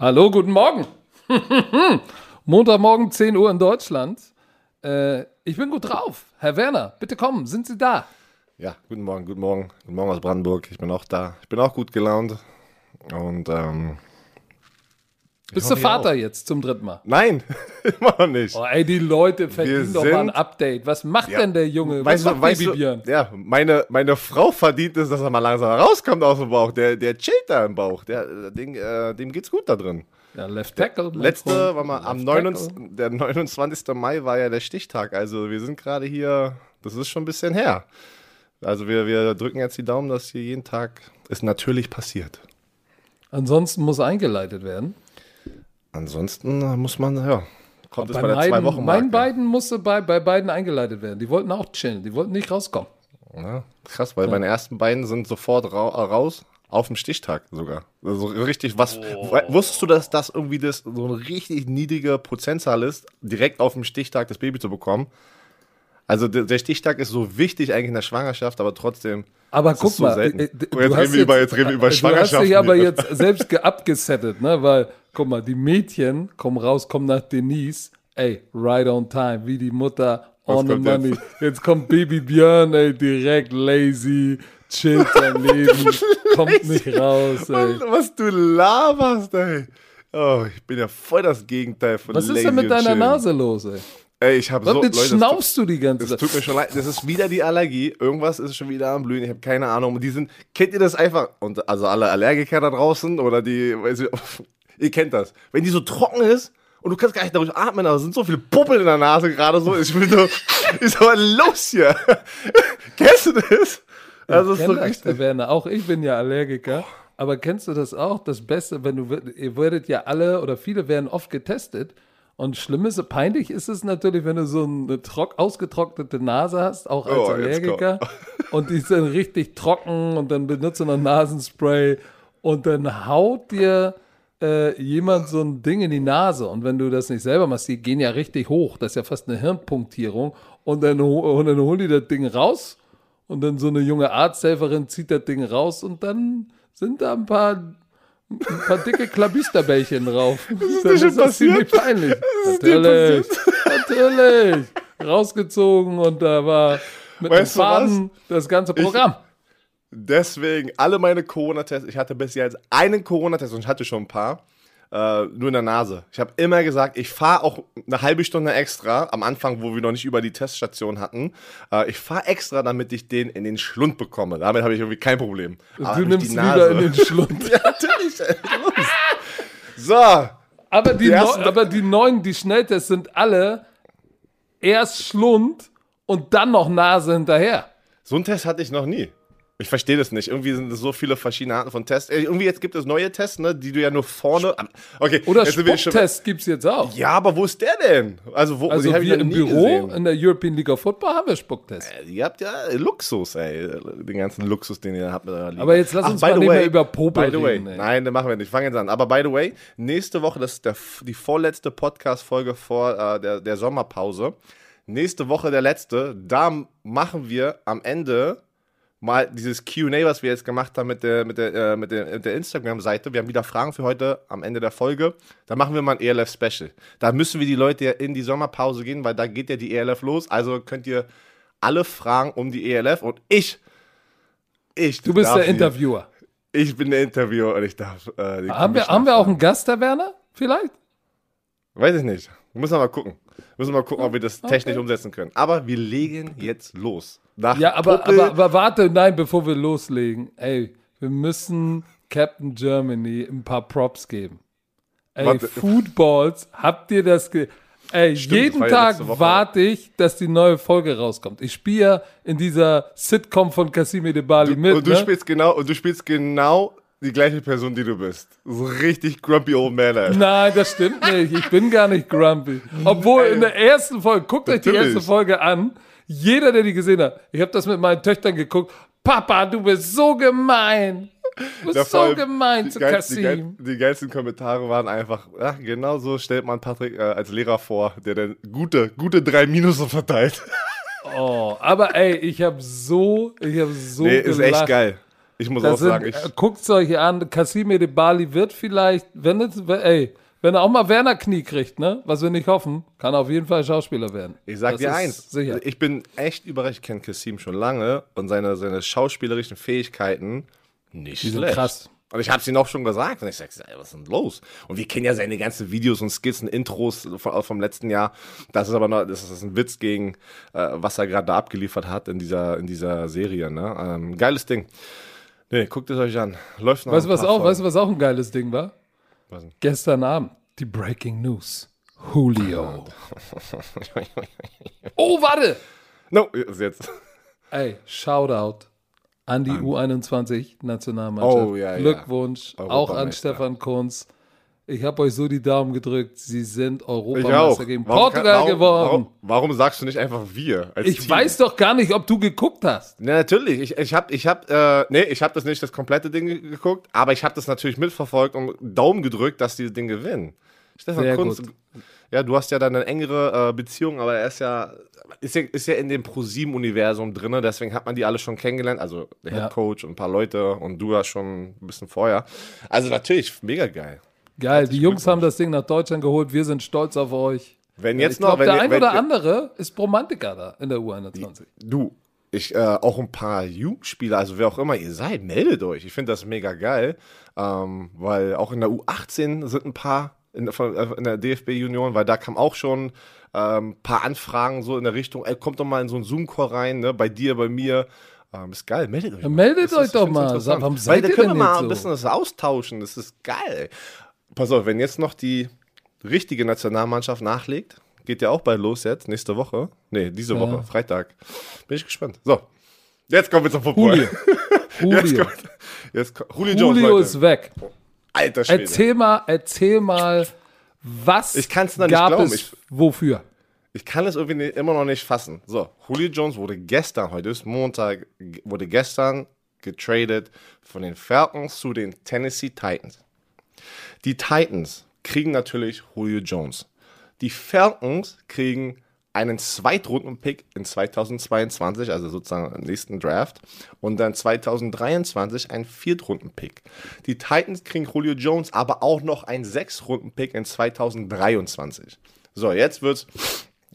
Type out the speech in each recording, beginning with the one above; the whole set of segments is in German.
Hallo, guten Morgen. Montagmorgen 10 Uhr in Deutschland. Äh, ich bin gut drauf. Herr Werner, bitte kommen, sind Sie da? Ja, guten Morgen, guten Morgen. Guten Morgen aus Brandenburg. Ich bin auch da. Ich bin auch gut gelaunt. Und ähm, Bist du Vater jetzt zum dritten Mal? Nein, immer noch nicht. Oh, ey, die Leute verdienen doch mal ein Update. Was macht Ja. denn der Junge? Was Weißt macht du, weißt Baby Björn? ja, meine, meine Frau verdient es, dass er mal langsam rauskommt aus dem Bauch. Der, der chillt da im Bauch. Der, der Ding, äh, dem geht's gut da drin. Ja, Left Tackle. Letzte, Freund. war mal am Left 29, Tackle. der 29. Mai war ja der Stichtag. Also wir sind gerade hier, das ist schon ein bisschen her. Also wir, wir drücken jetzt die Daumen, dass hier jeden Tag es natürlich passiert. Ansonsten muss eingeleitet werden. Ansonsten muss man, ja, kommt es Bei bei der meinen, zwei Wochen meinen beiden musste bei, bei beiden eingeleitet werden. Die wollten auch chillen. Die wollten nicht rauskommen. Ja, krass, weil meine ersten beiden sind sofort ra raus, auf dem Stichtag sogar. Also richtig, was, Oh. wusstest du, dass das irgendwie das, so eine richtig niedrige Prozentzahl ist, direkt auf dem Stichtag das Baby zu bekommen? Also der, der Stichtag ist so wichtig eigentlich in der Schwangerschaft, aber trotzdem. Aber guck ist so mal, selten. äh, äh, jetzt reden wir über- jetzt reden wir über Du hast dich aber jetzt selbst ge- abgesettet, ne? Weil, guck mal, die Mädchen kommen raus, kommen nach Denise, ey, right on time, wie die Mutter on the kommt jetzt? money. Jetzt? kommt Baby Björn, ey, direkt lazy, chillt sein Leben, kommt nicht raus, ey. Was du laberst, ey. Oh, ich bin ja voll das Gegenteil von Was ist denn mit deiner chillen. Nase los, ey? Ey, ich habe so, jetzt Leute, tut- schnaufst du die ganze Zeit. tut mir schon leid, das ist wieder die Allergie. Irgendwas ist schon wieder am Blühen. Ich habe keine Ahnung. Und die sind, kennt ihr das einfach? Und also alle Allergiker da draußen oder die, ich, ihr kennt das. Wenn die so trocken ist und du kannst gar nicht dadurch atmen, aber es sind so viele Puppeln in der Nase gerade so. Ich bin so, ist aber los hier. Kennst du das? Also ist so das, richtig. der Werner. Auch ich bin ja Allergiker. Aber kennst du das auch? Das Beste, wenn du, ihr werdet ja alle oder viele werden oft getestet. Und schlimm ist, peinlich ist es natürlich, wenn du so eine trock, ausgetrocknete Nase hast, auch als Oh, Allergiker. Und die ist dann richtig trocken und dann benutzt du noch Nasenspray und dann haut dir äh, jemand so ein Ding in die Nase. Und wenn du das nicht selber machst, die gehen ja richtig hoch. Das ist ja fast eine Hirnpunktierung. Und dann, und dann holen die das Ding raus und dann so eine junge Arzthelferin zieht das Ding raus und dann sind da ein paar, ein paar dicke Klabisterbällchen drauf. Ist dir schon passiert? ziemlich peinlich. ist dir natürlich, natürlich. Rausgezogen und da war mit Weißt dem was? Faden das ganze Programm. Deswegen alle meine Corona-Tests. Ich hatte bisher jetzt einen Corona-Test und ich hatte schon ein paar. Äh, nur in der Nase. Ich habe immer gesagt, ich fahre auch eine halbe Stunde extra, am Anfang, wo wir noch nicht über die Teststation hatten. Äh, ich fahre extra, damit ich den in den Schlund bekomme. Damit habe ich irgendwie kein Problem. Aber du nimmst die wieder in den Schlund. ja, natürlich. ey. So, Aber die, Die ersten- aber die neuen, die Schnelltests sind alle erst Schlund und dann noch Nase hinterher. so einen Test hatte ich noch nie. Ich verstehe das nicht. Irgendwie sind es so viele verschiedene Arten von Tests. Äh, Irgendwie jetzt gibt es neue Tests, ne, die du ja nur vorne. Okay, Oder Spucktest gibt es jetzt auch. Ja, aber wo ist der denn? Also, wo, Also wir im Büro gesehen. in der European League of Football haben wir Spucktest. Ihr habt ja Luxus, ey. Den ganzen Luxus, den ihr habt mit eurer Liga. Aber jetzt lass uns by mal way, über Popel By the way, reden, ey. nein, den machen wir nicht. Fangen jetzt an. Aber by the way, nächste Woche, das ist der, die vorletzte Podcast-Folge vor äh, der, der Sommerpause. Nächste Woche der letzte. Da machen wir am Ende mal dieses Q&A, was wir jetzt gemacht haben mit der, mit der, äh, mit der, mit der Instagram-Seite. Wir haben wieder Fragen für heute am Ende der Folge. Da machen wir mal ein ELF-Special. Da müssen wir die Leute ja in die Sommerpause gehen, weil da geht ja die ELF los. Also könnt ihr alle Fragen um die ELF und ich, ich Du bist der sie- Interviewer. Ich bin der Interviewer und ich darf äh, Haben wir, haben wir auch einen Gast, Herr Werner? Vielleicht? Weiß ich nicht. Müssen wir mal gucken. Müssen wir mal gucken, ob wir das technisch umsetzen können. Aber wir legen jetzt los. Nach Ja, aber, Puppel- aber, aber warte, nein, bevor wir loslegen. Ey, wir müssen Captain Germany ein paar Props geben. Ey, Warte. Foodballs, habt ihr das ge Ey, das jeden Tag warte ich, dass die neue Folge rauskommt. Ich spiele ja in dieser Sitcom von Cassimi de Bali mit. und du ne? spielst genau und du spielst genau die gleiche Person, die du bist. So richtig grumpy old man. Ey. Nein, das stimmt nicht. Ich bin gar nicht grumpy. Obwohl in der ersten Folge, guckt euch die erste Folge an. Jeder, der die gesehen hat, ich habe das mit meinen Töchtern geguckt. Papa, du bist so gemein. Du Ja, bist vor so gemein die zu geil- die, Kassim. geil- die geilsten Kommentare waren einfach, ja, genau so stellt man Patrick äh, als Lehrer vor, der dann gute, gute drei Minusse verteilt. Oh, aber ey, ich habe so, ich habe so nee, ist gelacht. echt geil. Ich muss Das auch sind, sagen, ich, äh, guckt's euch an, Casimir de Bali wird vielleicht, wenn es, ey, wenn er auch mal Werner Knie kriegt, ne, was wir nicht hoffen, kann er auf jeden Fall Schauspieler werden. ich sag Das dir eins. Sicher. Ich bin echt überrascht. Ich kenne Kassim schon lange und seine, seine schauspielerischen Fähigkeiten nicht Die schlecht. krass. Und ich habe es ihm auch schon gesagt. Und ich sag, ey, was ist denn los? Und wir kennen ja seine ganzen Videos und Skizzen, Intros vom, vom letzten Jahr. Das ist aber noch, das ist ein Witz gegen, äh, was er gerade da abgeliefert hat in dieser, in dieser Serie. Ne? Ähm, geiles Ding. Nee, guckt es euch an. Läuft noch Weißt du, was auch, Folgen. weißt du, was auch ein geiles Ding war? Was denn? Gestern Abend, die Breaking News. Julio. oh, warte! No, ist jetzt. Ey, Shoutout an die U21-Nationalmannschaft. Oh, ja, ja. Glückwunsch auch an. Stefan Kunz. Ich habe euch so die Daumen gedrückt. Sie sind Europameister gegen Warum Portugal kann- warum, geworden. Warum, warum sagst du nicht einfach wir? Als ich Team? weiß doch gar nicht, ob du geguckt hast. Na, natürlich. Ich, ich habe, ich hab, äh, nee, ich habe das nicht das komplette Ding ge- geguckt, aber ich habe das natürlich mitverfolgt und Daumen gedrückt, dass die das Ding gewinnen. Stefan Sehr Kunz, gut. ja, du hast ja dann eine engere äh, Beziehung, aber er ist ja, ist ja, ist ja in dem Pro-7-Universum drin, deswegen hat man die alle schon kennengelernt, also der Ja. Head Coach und ein paar Leute und du ja schon ein bisschen vorher. Also natürlich, mega geil. Geil, die Jungs haben das Ding nach Deutschland geholt. Wir sind stolz auf euch. Wenn Ja, jetzt ich noch, glaube, wenn, der ein oder andere ist Romantiker da in der U21. Du, ich, äh, auch ein paar Jugendspieler, also wer auch immer ihr seid, meldet euch. Ich finde das mega geil, ähm, weil auch in der U18 sind ein paar in, äh, in der DFB Union, weil da kam auch schon ein ähm, paar Anfragen so in der Richtung, ey, kommt doch mal in so einen Zoom-Call rein, ne, bei dir, bei mir. Ähm, ist geil, meldet euch. mal. meldet Das euch ist- doch mal. interessant. Warum Weil da können wir mal nicht ein so? bisschen das austauschen, das ist geil. Pass auf, wenn jetzt noch die richtige Nationalmannschaft nachlegt, geht ja auch bald los jetzt, nächste Woche. Nee, diese Ja. Woche, Freitag. Bin ich gespannt. So, jetzt kommen wir zum Football. Julio. Jetzt kommt, jetzt Julio Jones, Julio ist weg. Alter Schwede. Erzähl mal, erzähl mal, was Ich kann's noch nicht gab glauben. es wofür? Ich kann es irgendwie ni- immer noch nicht fassen. So, Julio Jones wurde gestern, heute ist Montag, wurde gestern getradet von den Falcons zu den Tennessee Titans. Die Titans kriegen natürlich Julio Jones. Die Falcons kriegen einen Zweitrunden-Pick in 2022, also sozusagen im nächsten Draft, und dann 2023 einen Viertrunden-Pick. Die Titans kriegen Julio Jones, aber auch noch einen Sechstrunden-Pick in 2023. So, jetzt wird's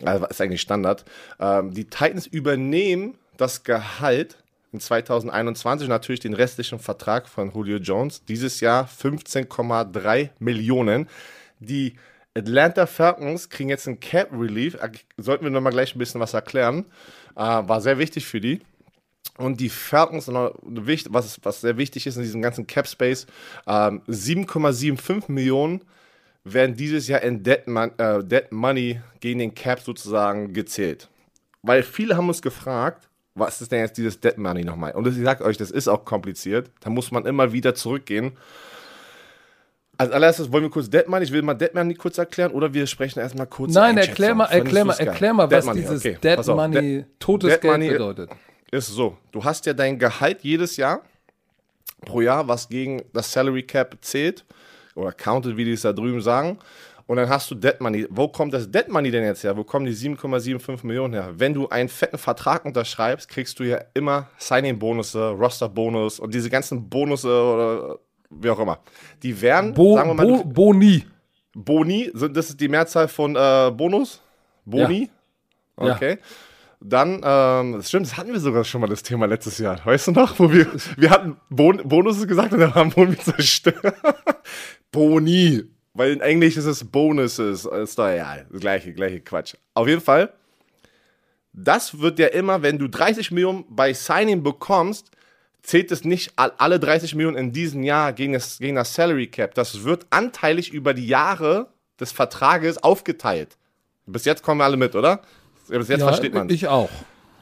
also ist eigentlich Standard. Ähm, die Titans übernehmen das Gehalt in 2021 natürlich den restlichen Vertrag von Julio Jones. Dieses Jahr 15,3 Millionen. Die Atlanta Falcons kriegen jetzt einen Cap Relief. Äh, Sollten wir nochmal gleich ein bisschen was erklären. Äh, war sehr wichtig für die. Und die Falcons, was, was sehr wichtig ist in diesem ganzen Cap Space, ähm, 7,75 Millionen werden dieses Jahr in Dead, Mon äh, Dead Money gegen den Cap sozusagen gezählt. Weil viele haben uns gefragt, was ist denn jetzt dieses Dead Money nochmal? Und ich sage euch, das ist auch kompliziert. Da muss man immer wieder zurückgehen. Als allererstes wollen wir kurz Dead Money, ich will mal Dead Money kurz erklären oder wir sprechen erstmal kurz Nein, erklär mal, erklär mal, erklär mal, was Money, dieses okay. Dead auf, Money, totes Dead Geld Money- bedeutet. ist so, du hast ja dein Gehalt jedes Jahr pro Jahr, was gegen das Salary Cap zählt oder counted, wie die es da drüben sagen. Und dann hast du Dead Money. Wo kommt das Dead Money denn jetzt her? Wo kommen die 7,75 Millionen her? Wenn du einen fetten Vertrag unterschreibst, kriegst du ja immer Signing-Bonusse, Roster-Bonus und diese ganzen Bonusse oder wie auch immer. Die werden, Bo, sagen wir mal, Bo, Boni. Boni, sind, das ist die Mehrzahl von äh, Bonus? Boni? Ja. Okay. Dann, ähm, das stimmt, das hatten wir sogar schon mal das Thema letztes Jahr. Weißt du noch, wo wir, wir hatten bon Bonusse gesagt und dann haben Boni zerstört. Boni. Weil in Englisch ist es Bonuses. Ist doch ja, das gleiche, gleiche Quatsch. Auf jeden Fall, das wird ja immer, wenn du 30 Millionen bei Signing bekommst, zählt es nicht all- alle 30 Millionen in diesem Jahr gegen das, gegen das Salary Cap. Das wird anteilig über die Jahre des Vertrages aufgeteilt. Bis jetzt kommen wir alle mit, oder? Bis jetzt Ja, versteht man ich auch.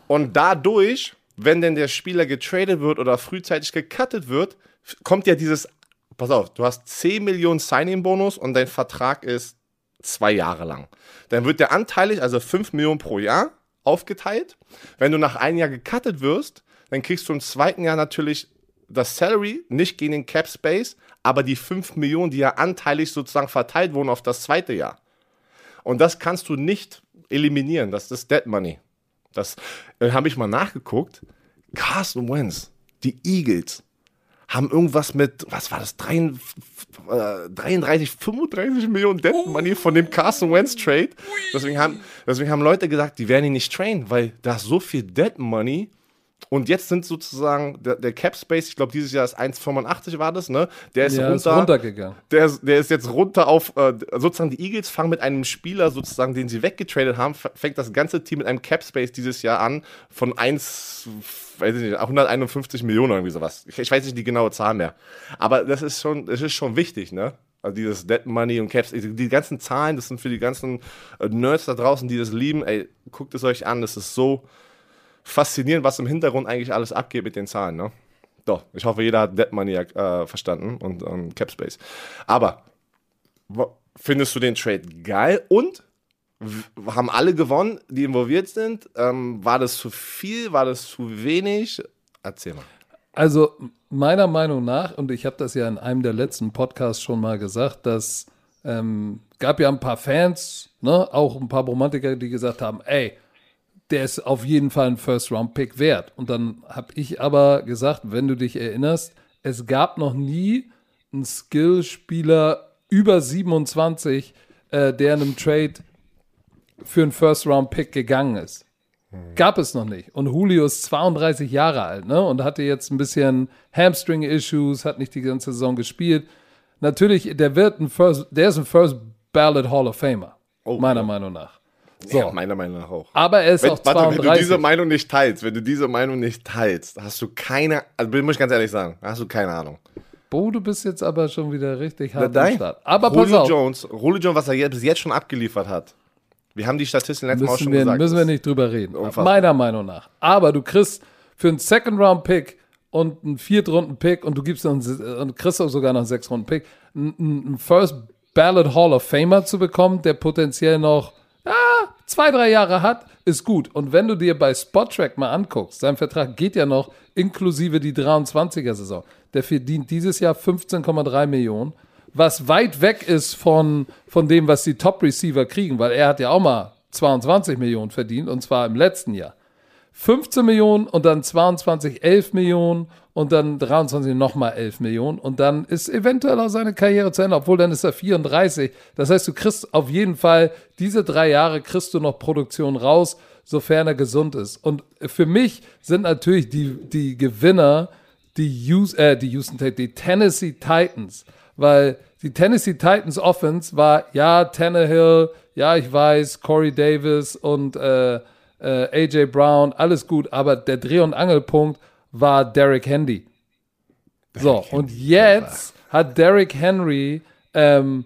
Und dadurch, wenn denn der Spieler getradet wird oder frühzeitig gecuttet wird, kommt ja dieses, pass auf, du hast 10 Millionen Signing-Bonus und dein Vertrag ist zwei Jahre lang. Dann wird der anteilig, also 5 Millionen pro Jahr, aufgeteilt. Wenn du nach einem Jahr gecuttet wirst, dann kriegst du im zweiten Jahr natürlich das Salary, nicht gegen den Cap Space, aber die 5 Millionen, die ja anteilig sozusagen verteilt wurden auf das zweite Jahr. Und das kannst du nicht eliminieren. Das ist Dead Money. Das dann habe ich mal nachgeguckt. Carson Wentz, die Eagles, haben irgendwas mit, was war das, 33, äh, 33 35 Millionen Dead Money von dem Carson Wentz Trade. Deswegen haben, deswegen haben Leute gesagt, die werden ihn nicht trainen, weil da so viel Dead Money. Und jetzt sind sozusagen der, der Cap Space, ich glaube, dieses Jahr ist 1,85 war das, ne? Der ist, Ja, runter, ist runtergegangen. Der, ist- der ist jetzt runter auf, äh, sozusagen die Eagles fangen mit einem Spieler, sozusagen, den sie weggetradet haben, fängt das ganze Team mit einem Cap Space dieses Jahr an von 1, weiß ich nicht, 151 Millionen oder irgendwie sowas. Ich, ich weiß nicht die genaue Zahl mehr. Aber das ist schon, das ist schon wichtig, ne? Also dieses Dead Money und Caps, die ganzen Zahlen, das sind für die ganzen äh, Nerds da draußen, die das lieben, ey, guckt es euch an, das ist so faszinierend, was im Hintergrund eigentlich alles abgeht mit den Zahlen, ne? Doch, ich hoffe, jeder hat Dead Money äh, verstanden und ähm, Cap Space. Aber findest du den Trade geil und haben alle gewonnen, die involviert sind? Ähm, war das zu viel? War das zu wenig? Erzähl mal. Also meiner Meinung nach, und ich habe das ja in einem der letzten Podcasts schon mal gesagt, dass ähm, gab ja ein paar Fans, ne, auch ein paar Romantiker, die gesagt haben, ey, der ist auf jeden Fall ein First-Round-Pick wert. Und dann habe ich aber gesagt, wenn du dich erinnerst, es gab noch nie einen Skillspieler über 27, äh, der in einem Trade für einen First-Round-Pick gegangen ist. Gab es noch nicht. Und Julio ist 32 Jahre alt, ne? Und hatte jetzt ein bisschen Hamstring-Issues, hat nicht die ganze Saison gespielt. Natürlich, der wird ein First, der ist ein First Ballot Hall of Famer. Oh, meiner ja. Meinung nach. So. Ja, meiner Meinung nach auch. Aber er ist Wenn, auch warte, wenn du 32. diese Meinung nicht teilst, wenn du diese Meinung nicht teilst, hast du keine, also muss ich ganz ehrlich sagen, hast du keine Ahnung. Bo, du bist jetzt aber schon wieder richtig hart am. Start. Aber pass Julio auf, Jones, Julio Jones, was er jetzt, bis jetzt schon abgeliefert hat. Wir haben die Statistiken letztes Mal auch schon wir, gesagt. müssen wir nicht drüber reden. unfassbar. Meiner Meinung nach. Aber du kriegst für einen Second-Round-Pick und einen Viertrunden-Pick und du gibst einen, und kriegst auch sogar noch einen Sechs-Runden-Pick, einen, einen First Ballot Hall of Famer zu bekommen, der potenziell noch ja, zwei, drei Jahre hat, ist gut. Und wenn du dir bei Spottrack mal anguckst, sein Vertrag geht ja noch inklusive die 23er-Saison. Der verdient dieses Jahr 15,3 Millionen, was weit weg ist von, von dem, was die Top-Receiver kriegen, weil er hat ja auch mal 22 Millionen verdient, und zwar im letzten Jahr. 15 Millionen und dann 22 11 Millionen und dann 23 nochmal 11 Millionen und dann ist eventuell auch seine Karriere zu Ende, obwohl dann ist er 34. Das heißt, du kriegst auf jeden Fall diese drei Jahre kriegst du noch Produktion raus, sofern er gesund ist. Und für mich sind natürlich die, die Gewinner die, Hous- äh, die Houston, die Tennessee Titans, weil die Tennessee Titans Offense war, ja, Tannehill, ja, ich weiß, Corey Davis und äh, äh, AJ Brown, alles gut, aber der Dreh- und Angelpunkt war Derrick Henry. So, und jetzt hat Derrick Henry ähm,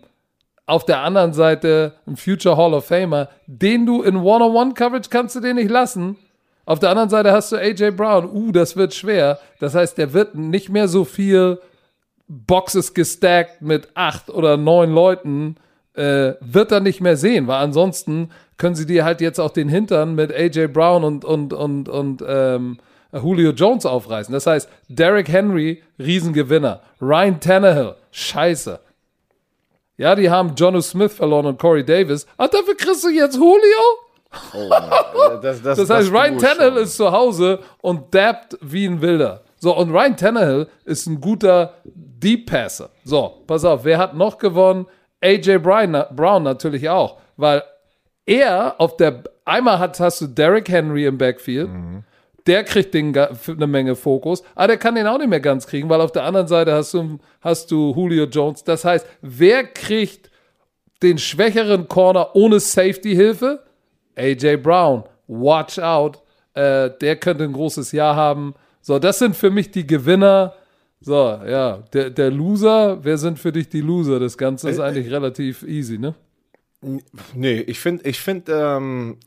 auf der anderen Seite einen Future Hall of Famer, den du in One-on-One-Coverage kannst du den nicht lassen. Auf der anderen Seite hast du AJ Brown. Uh, das wird schwer. Das heißt, der wird nicht mehr so viel Boxes gestackt mit acht oder neun Leuten, äh, wird er nicht mehr sehen, weil ansonsten können sie dir halt jetzt auch den Hintern mit AJ Brown und, und, und, und ähm, Julio Jones aufreißen. Das heißt, Derrick Henry, Riesengewinner. Ryan Tannehill, scheiße. Ja, die haben Jono Smith verloren und Corey Davis. Ah, dafür kriegst du jetzt Julio? Oh, das, das, Das heißt, Ryan tue ich Tannehill schon. ist zu Hause und dabbt wie ein Wilder. So, und Ryan Tannehill ist ein guter Deep Passer. So, pass auf, wer hat noch gewonnen? AJ Brown natürlich auch, weil er auf der, einmal hat, hast du Derrick Henry im Backfield, der kriegt den, eine Menge Fokus, aber der kann den auch nicht mehr ganz kriegen, weil auf der anderen Seite hast du, hast du Julio Jones. Das heißt, wer kriegt den schwächeren Corner ohne Safety-Hilfe? AJ Brown, watch out, äh, der könnte ein großes Jahr haben. So, das sind für mich die Gewinner. So, ja, der, der Loser, wer sind für dich die Loser? Das Ganze ist eigentlich relativ easy, ne? Nee, ich finde, ich find, ähm,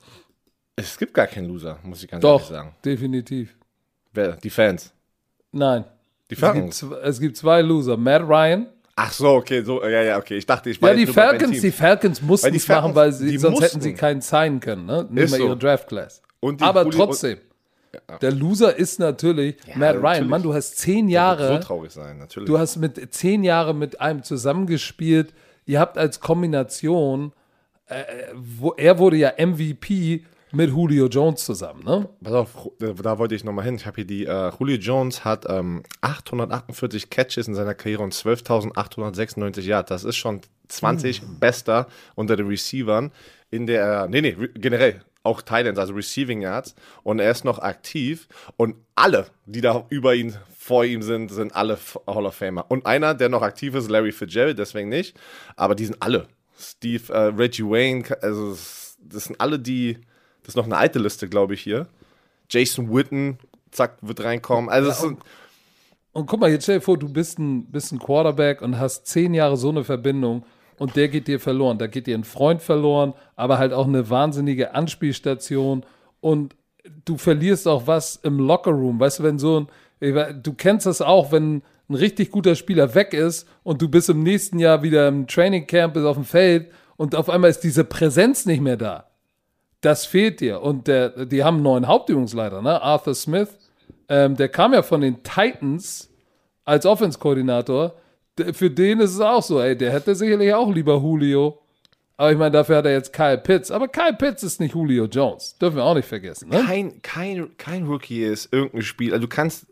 es gibt gar keinen Loser, muss ich ganz ehrlich Doch, sagen. definitiv. Wer? Die Fans. Nein. Die Es gibt, Falcons. es gibt zwei Loser. Matt Ryan. Ach so, okay, so, ja, ja, okay. Ich dachte, ich Ja, war die nur bei Falcons, die Falcons mussten die es machen, Falcons, weil sie, die sonst hätten sie mussten. keinen signen können, ne? Nicht mal so. ihre Draft Class. Die Aber Juli- trotzdem, der Loser ist natürlich Matt Ryan. natürlich. Mann, du hast zehn Jahre. so traurig sein, natürlich. Du hast mit zehn Jahren mit einem zusammengespielt. Ihr habt als Kombination, äh, wo, er wurde ja MVP mit Julio Jones zusammen, ne? Pass auf, da wollte ich nochmal hin. Ich habe hier die, äh, Julio Jones hat ähm, 848 Catches in seiner Karriere und 12.896 Yards. Das ist schon 20 mhm. bester unter den Receivern in der, nee, nee, generell, auch Thailands, also Receiving Yards. Und er ist noch aktiv. Und alle, die da über ihn, vor ihm sind, sind alle Hall of Famer. Und einer, der noch aktiv ist, Larry Fitzgerald, deswegen nicht. Aber die sind alle. Steve, äh, Reggie Wayne, also das sind alle die, das ist noch eine alte Liste, glaube ich, hier. Jason Witten, zack, wird reinkommen. Also ja, und, und, guck mal, jetzt stell dir vor, du bist ein, bist ein Quarterback und hast zehn Jahre so eine Verbindung und der geht dir verloren. Da geht dir ein Freund verloren, aber halt auch eine wahnsinnige Anspielstation und du verlierst auch was im Lockerroom. Weißt du, wenn so ein, du kennst das auch, wenn ein richtig guter Spieler weg ist und du bist im nächsten Jahr wieder im Training Camp, bist auf dem Feld und auf einmal ist diese Präsenz nicht mehr da. Das fehlt dir. Und der, die haben einen neuen Hauptübungsleiter, ne? Arthur Smith. Ähm, der kam ja von den Titans als Offense-Koordinator für den ist es auch so, ey, der hätte sicherlich auch lieber Julio. Aber ich meine, dafür hat er jetzt Kyle Pitts. Aber Kyle Pitts ist nicht Julio Jones. Dürfen wir auch nicht vergessen. Ne? Kein, kein, kein Rookie ist irgendein Spiel. Also du kannst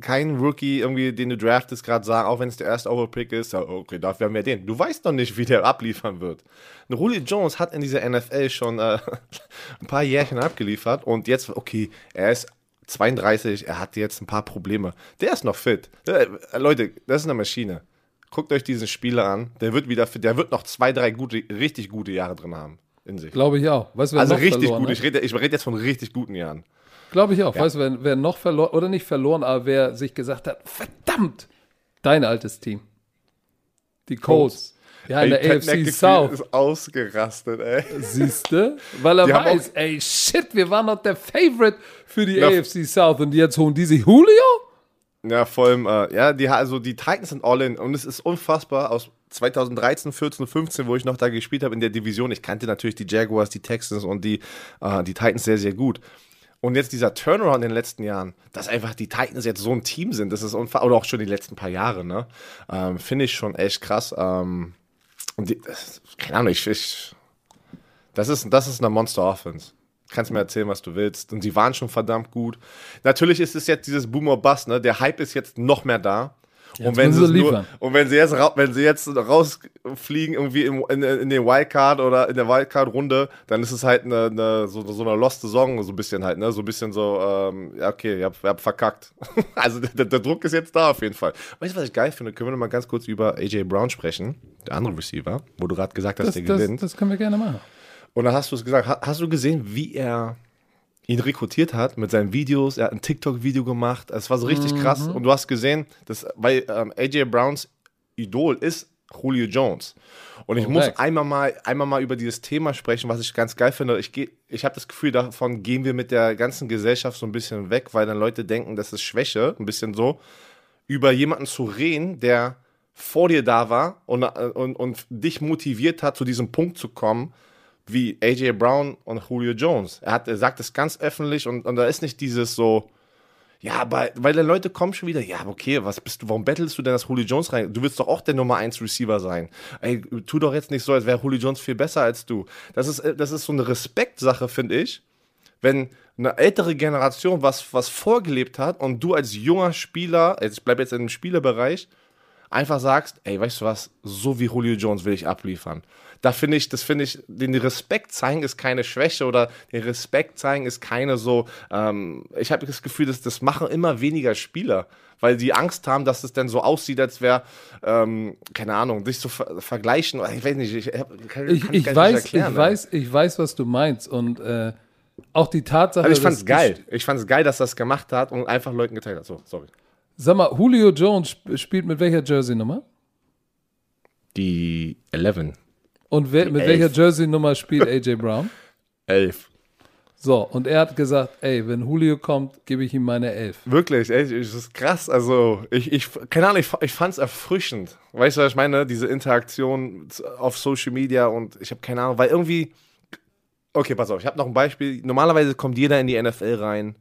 keinen Rookie, irgendwie, den du draftest, gerade sagen, auch wenn es der erste Overpick ist, okay, dafür haben wir den. Du weißt noch nicht, wie der abliefern wird. Und Julio Jones hat in dieser NFL schon äh, ein paar Jährchen abgeliefert und jetzt, okay, er ist 32, er hat jetzt ein paar Probleme. Der ist noch fit. Äh, Leute, das ist eine Maschine guckt euch diesen Spieler an. Der wird wieder, der wird noch zwei, drei gute, richtig gute Jahre drin haben in sich. Glaube ich auch. Weißt, also richtig gut. Ne? Ich rede ich red jetzt von richtig guten Jahren. Glaube ich auch. Ja. Weißt du, wer, wer noch verloren, oder nicht verloren, aber wer sich gesagt hat, verdammt, dein altes Team. Die Colts. Ja, in ey, der AFC South. ist ausgerastet, ey. Siehste? Weil er die weiß, ey, shit, wir waren noch der Favorite für die ja. AFC South und jetzt holen die sich Julio? Ja, vor allem, äh, ja, die, also die Titans sind all in und es ist unfassbar aus 2013, 14, 15, wo ich noch da gespielt habe in der Division. Ich kannte natürlich die Jaguars, die Texans und die, äh, die Titans sehr, sehr gut. Und jetzt dieser Turnaround in den letzten Jahren, dass einfach die Titans jetzt so ein Team sind, das ist unfassbar, oder auch schon die letzten paar Jahre, ne? Ähm, Finde ich schon echt krass. Ähm, und die, das, keine Ahnung, ich, ich das ist, das ist eine Monster Offense kannst mir erzählen, was du willst. Und sie waren schon verdammt gut. Natürlich ist es jetzt dieses Boomer Bust, ne? Der Hype ist jetzt noch mehr da. Und wenn, sie nur, und wenn sie jetzt wenn sie jetzt rausfliegen irgendwie im, in, in den Wildcard oder in der Wildcard-Runde, dann ist es halt eine, eine, so, so eine lost Saison, so ein bisschen halt, ne? So ein bisschen so, ähm, ja, okay, ihr habt, ihr habt verkackt. also der, der, Druck ist jetzt da auf jeden Fall. Weißt du, was ich geil finde? Können wir noch mal ganz kurz über AJ Brown sprechen, der andere Receiver, wo du gerade gesagt hast, das, der das, gewinnt. Das können wir gerne machen. Und dann hast du es gesagt, hast du gesehen, wie er ihn rekrutiert hat mit seinen Videos? Er hat ein TikTok-Video gemacht. Es war so richtig mhm. krass. Und du hast gesehen, dass, weil ähm, AJ Browns Idol ist Julio Jones. Und ich Correct. muss einmal mal, einmal mal über dieses Thema sprechen, was ich ganz geil finde. Ich, ich habe das Gefühl, davon gehen wir mit der ganzen Gesellschaft so ein bisschen weg, weil dann Leute denken, das ist Schwäche, ein bisschen so, über jemanden zu reden, der vor dir da war und, und, und dich motiviert hat, zu diesem Punkt zu kommen, wie AJ Brown und Julio Jones. Er, hat, er sagt es ganz öffentlich und, und da ist nicht dieses so, ja, aber, weil die Leute kommen schon wieder, ja, okay, was bist du, warum bettelst du denn das Julio Jones rein? Du willst doch auch der Nummer 1 Receiver sein. Ey, tu doch jetzt nicht so, als wäre Julio Jones viel besser als du. Das ist, das ist so eine Respektsache, finde ich. Wenn eine ältere Generation was, was vorgelebt hat und du als junger Spieler, ich bleibe jetzt im Spielerbereich, einfach sagst, ey, weißt du was, so wie Julio Jones will ich abliefern da finde ich, das finde ich, den Respekt zeigen ist keine Schwäche oder den Respekt zeigen ist keine so, ähm, ich habe das Gefühl, dass das machen immer weniger Spieler weil die Angst haben, dass es dann so aussieht, als wäre, ähm, keine Ahnung, sich zu ver vergleichen. Ich weiß nicht, ich, kann, ich, kann ich weiß, erklären, ich weiß, ich weiß, was du meinst und äh, auch die Tatsache. Also ich fand es geil. Ich fand es geil, dass das gemacht hat und einfach Leuten geteilt hat. So, sorry. Sag mal, Julio Jones spielt mit welcher Jersey-Nummer? Die 11. Und wer, mit welcher Jersey-Nummer spielt AJ Brown? Elf. So, und er hat gesagt, ey, wenn Julio kommt, gebe ich ihm meine Elf. Wirklich, ey, das ist krass. Also, ich, ich keine Ahnung, ich, ich fand es erfrischend. Weißt du, was ich meine? Diese Interaktion auf Social Media und ich habe keine Ahnung, weil irgendwie. Okay, pass auf, ich habe noch ein Beispiel. Normalerweise kommt jeder in die NFL rein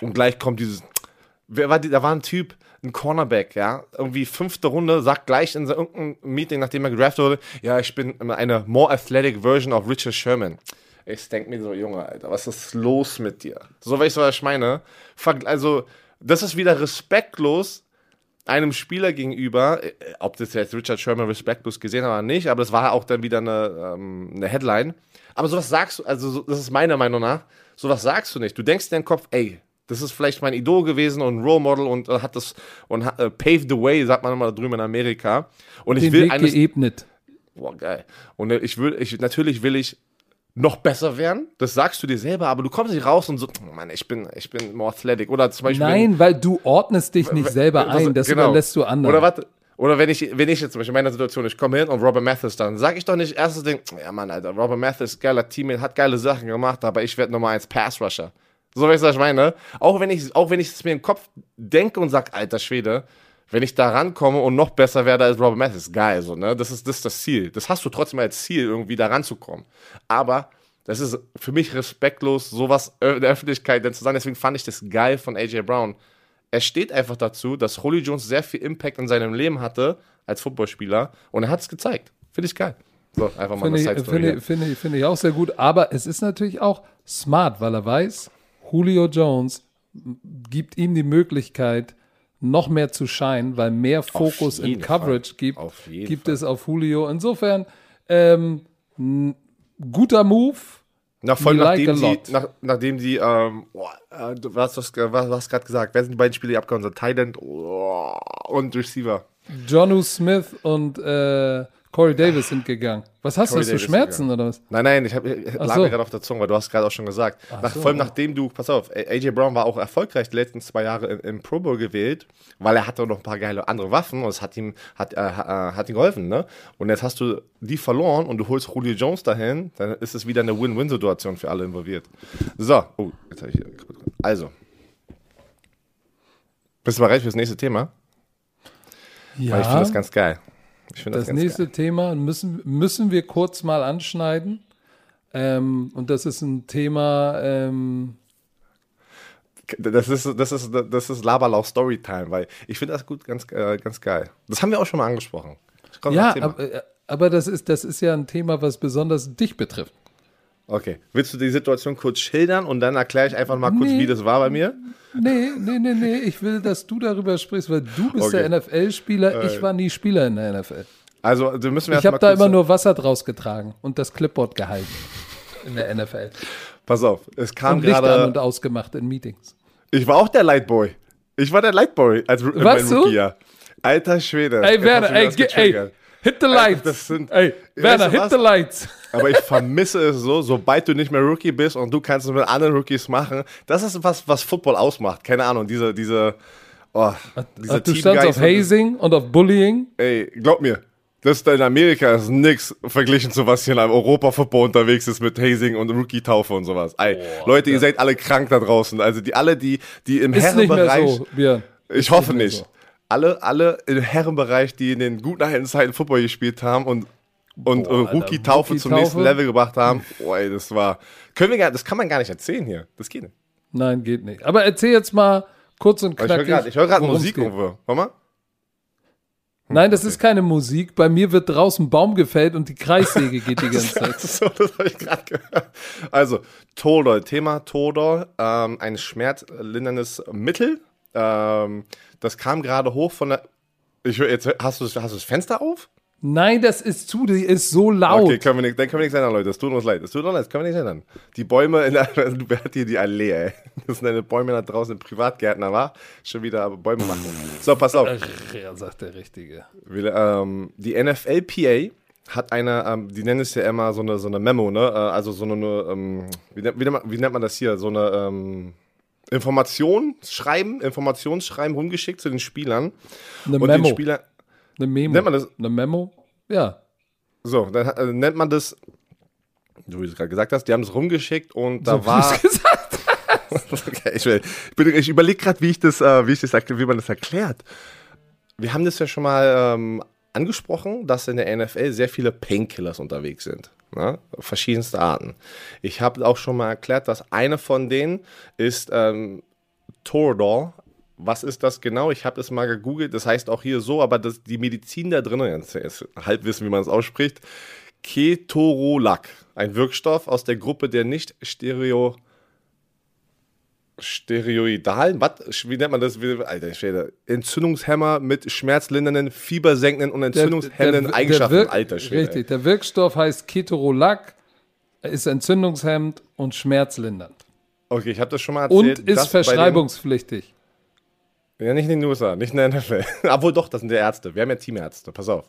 und gleich kommt dieses. Wer war die, da war ein Typ, ein Cornerback, ja, irgendwie fünfte Runde, sagt gleich in irgendeinem Meeting, nachdem er gedraftet wurde, ja, ich bin eine more athletic version of Richard Sherman. Ich denke mir so, Junge, Alter, was ist los mit dir? So, weißt du, was ich meine? Also, das ist wieder respektlos einem Spieler gegenüber, äh, ob das jetzt Richard Sherman respektlos gesehen hat oder nicht, aber das war auch dann wieder eine, ähm, eine Headline. Aber sowas sagst du, also das ist meiner Meinung nach, sowas sagst du nicht. Du denkst in deinem Kopf, ey, das ist vielleicht mein Idol gewesen und ein Role Model und äh, hat das und äh, paved the way, sagt man immer da drüben in Amerika. Und Den ich will Weg eines, geebnet. Boah, geil. Und äh, ich will, ich, natürlich will ich noch besser werden. Das sagst du dir selber, aber du kommst nicht raus und so, oh Mann, ich bin, ich bin more athletic. Oder zum Beispiel. Nein, weil du ordnest dich nicht selber das- ein, das genau. überlässt du anderen. Oder warte. Oder wenn ich, wenn ich jetzt zum Beispiel in meiner Situation, ich komme hin und Robert Mathis dann, sage ich doch nicht erstes Ding, ja Mann, Alter, Robert Mathis, geiler Teammate, hat geile Sachen gemacht, aber ich werde Nummer eins Pass-Rusher. So weißt du, was ich meine? Auch wenn ich, auch wenn ich es mir im Kopf denke und sage, alter Schwede, wenn ich da rankomme und noch besser werde als Robert Mathis, geil, so, ne? Das ist, das ist das Ziel. Das hast du trotzdem als Ziel, irgendwie da ranzukommen. Aber das ist für mich respektlos, sowas in der Öffentlichkeit denn zu sagen. Deswegen fand ich das geil von AJ Brown. Er steht einfach dazu, dass Julio Jones sehr viel Impact in seinem Leben hatte als Footballspieler und er hat es gezeigt. Finde ich geil. So, einfach mal Finde eine ich, finde, finde, finde ich auch sehr gut. Aber es ist natürlich auch smart, weil er weiß, Julio Jones gibt ihm die Möglichkeit, noch mehr zu scheinen, weil mehr Fokus in Coverage Fall. gibt, gibt Fall. es auf Julio. Insofern, ähm, guter Move. Nach, voll like nachdem, sie, nach, nachdem sie, ähm, boah, äh, du was hast du was, was gerade gesagt? Wer sind die beiden Spiele, die abgehauen sind? Thailand oh, und Receiver. Jonu Smith und äh, Corey Davis sind gegangen. Was hast Corey du? Hast du Schmerzen oder was? Nein, nein, ich, hab, ich lag so. mir gerade auf der Zunge, weil du hast gerade auch schon gesagt. Nach, so. Vor allem nachdem du, pass auf, AJ Brown war auch erfolgreich die letzten zwei Jahre im, im Pro Bowl gewählt, weil er hatte noch ein paar geile andere Waffen und es hat ihm, hat, äh, äh, hat ihm geholfen, ne? Und jetzt hast du die verloren und du holst Julio Jones dahin, dann ist es wieder eine Win-Win-Situation für alle involviert. So, oh, jetzt habe ich hier. Also. Bist du bereit fürs nächste Thema? Ja. Weil ich finde das ganz geil. Ich das, Das nächste geil. Thema müssen, müssen wir kurz mal anschneiden. Ähm, und das ist ein Thema, ähm, Das ist, das ist, das ist Laberlauch Storytime, weil ich finde das gut, ganz, äh, ganz geil. Das haben wir auch schon mal angesprochen. Ja, aber, äh, aber das, ist, das ist ja ein Thema, was besonders dich betrifft. Okay. Willst du die Situation kurz schildern und dann erkläre ich einfach mal kurz, Nee. wie das war bei mir? Nee, nee, nee, nee, ich will, dass du darüber sprichst, weil du bist Okay. der NFL-Spieler, ich war nie Spieler in der NFL. Also, da müssen wir Ich habe da immer nur Wasser draus getragen und das Clipboard gehalten in der NFL. Pass auf, es kam Licht an und gerade. ausgemacht in Meetings. Ich war auch der Lightboy. Ich war der Lightboy als Warst mein du? Rookie-Jahr. Alter Schwede. Ey, Werner, ey, ey. Hit the lights. das sind- ey, Werner, hit the lights. Aber ich vermisse es so, sobald du nicht mehr Rookie bist und du kannst es mit anderen Rookies machen. Das ist was, was Football ausmacht. Keine Ahnung, diese, diese, oh, diese Ach, du standst auf Hazing und auf Bullying. Ey, glaub mir, das da in Amerika ist nix verglichen zu was hier in einem Europa-Football unterwegs ist mit Hazing und Rookie-Taufe und sowas. Ey, Leute, ihr seid alle krank da draußen. Also die alle, die, die im Ist nicht mehr Herrenbereich, so, Björn. ich hoffe mehr nicht, so. Alle, alle im Herrenbereich, die in den guten alten Zeiten Football gespielt haben und und Boah, äh, Alter, Rookie-Taufe zum Rookie-Taufe? nächsten Level gebracht haben. Boah, ey, das war, können wir gar, das kann man gar nicht erzählen hier. Das geht nicht. Nein, geht nicht. Aber erzähl jetzt mal kurz und Aber knackig. Ich höre gerade worum's Musik irgendwo. Warte mal. Nein, das ist keine Musik. Bei mir wird draußen Baum gefällt und die Kreissäge geht die ganze Zeit. so, das habe ich gerade gehört. Also, Todol, Thema Todol, ähm, ein schmerzlinderndes Mittel. Ähm, das kam gerade hoch von der. Ich jetzt, hast du, hast du das Fenster auf? Nein, das ist zu, die ist so laut. Okay, können wir nicht, dann können wir nichts ändern, Leute. Das tut uns leid. Das tut uns leid, das können wir nicht ändern. Die Bäume, in der, du hört hier die Allee, ey. Das sind eine Bäume da draußen im Privatgärtner, war? Schon wieder Bäume machen. So, pass auf. Ja, sagt der Richtige. Wir, ähm, die NFLPA hat eine, ähm, die nennen es ja immer so eine, so eine Memo, ne? Äh, also so eine, ähm, wie, nennt, wie nennt man das hier? So eine ähm, Informationsschreiben, Informationsschreiben rumgeschickt zu den Spielern. Eine Und den Memo. Spielern, Eine Memo. Nennt man das- Eine Memo? Ja. so, dann äh, nennt man das, so wie du es gerade gesagt hast, die haben es rumgeschickt und da So, wie war. gesagt okay, ich, will- ich, bin- ich überlege gerade, wie ich das, äh, wie ich das, wie man das erklärt. Wir haben das ja schon mal ähm, angesprochen, dass in der NFL sehr viele Painkillers unterwegs sind. Ne? Verschiedenste Arten. Ich habe auch schon mal erklärt, dass eine von denen ist ähm, Toradol. Was ist das genau? Ich habe das mal gegoogelt. Das heißt auch hier so, aber das, die Medizin da drin, ist Halbwissen, wie man es ausspricht, Ketorolac, ein Wirkstoff aus der Gruppe der nicht stereo steroidalen, was, wie nennt man das? Alter, Schwede. Entzündungshemmer mit schmerzlindernden, fiebersenkenden und entzündungshemmenden Eigenschaften. Wirk- Alter, Schwede. Richtig, der Wirkstoff heißt Ketorolac, ist entzündungshemmend und schmerzlindernd. Okay, ich habe das schon mal Und erzählt. ist bei den- verschreibungspflichtig. Ja, nicht in den USA, nicht in der NFL. Obwohl doch, das sind ja Ärzte. Wir haben ja Teamärzte, pass auf.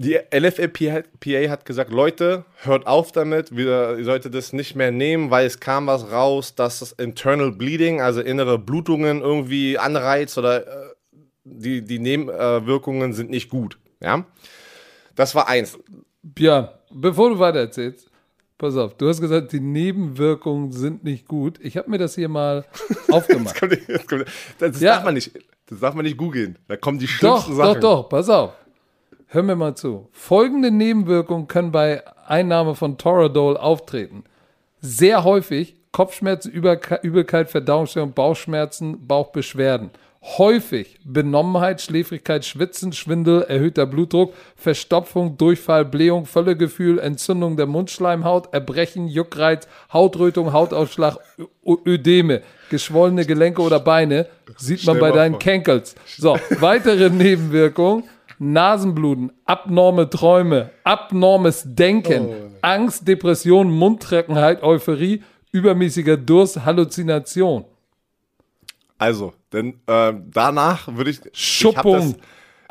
Die LFLPA hat gesagt, Leute, hört auf damit, wir, ihr solltet das nicht mehr nehmen, weil es kam was raus, dass das Internal Bleeding, also innere Blutungen irgendwie anreizt oder äh, die, die Nebenwirkungen sind nicht gut. Ja, das war eins. Ja, bevor du weiter erzählst, pass auf, du hast gesagt, die Nebenwirkungen sind nicht gut. Ich habe mir das hier mal aufgemacht. Das, kommt, das, kommt, das Ja. darf man nicht, das darf man nicht googeln. Da kommen die doch, schlimmsten doch, Sachen. doch, pass auf. Hör mir mal zu. Folgende Nebenwirkungen können bei Einnahme von Toradol auftreten. Sehr häufig Kopfschmerzen, Übelke- Übelkeit, Verdauungsstörung, Bauchschmerzen, Bauchbeschwerden. Häufig Benommenheit, Schläfrigkeit, Schwitzen, Schwindel, erhöhter Blutdruck, Verstopfung, Durchfall, Blähung, Völlegefühl, Entzündung der Mundschleimhaut, Erbrechen, Juckreiz, Hautrötung, Hautausschlag, Ö Ödeme, geschwollene Gelenke oder Beine, sieht man bei deinen. Kenkels. So, weitere Nebenwirkungen. Nasenbluten, abnorme Träume, abnormes Denken, Angst, Depression, Mundtrockenheit, Euphorie, übermäßiger Durst, Halluzination, Also, denn ähm, danach würde ich. Schuppung,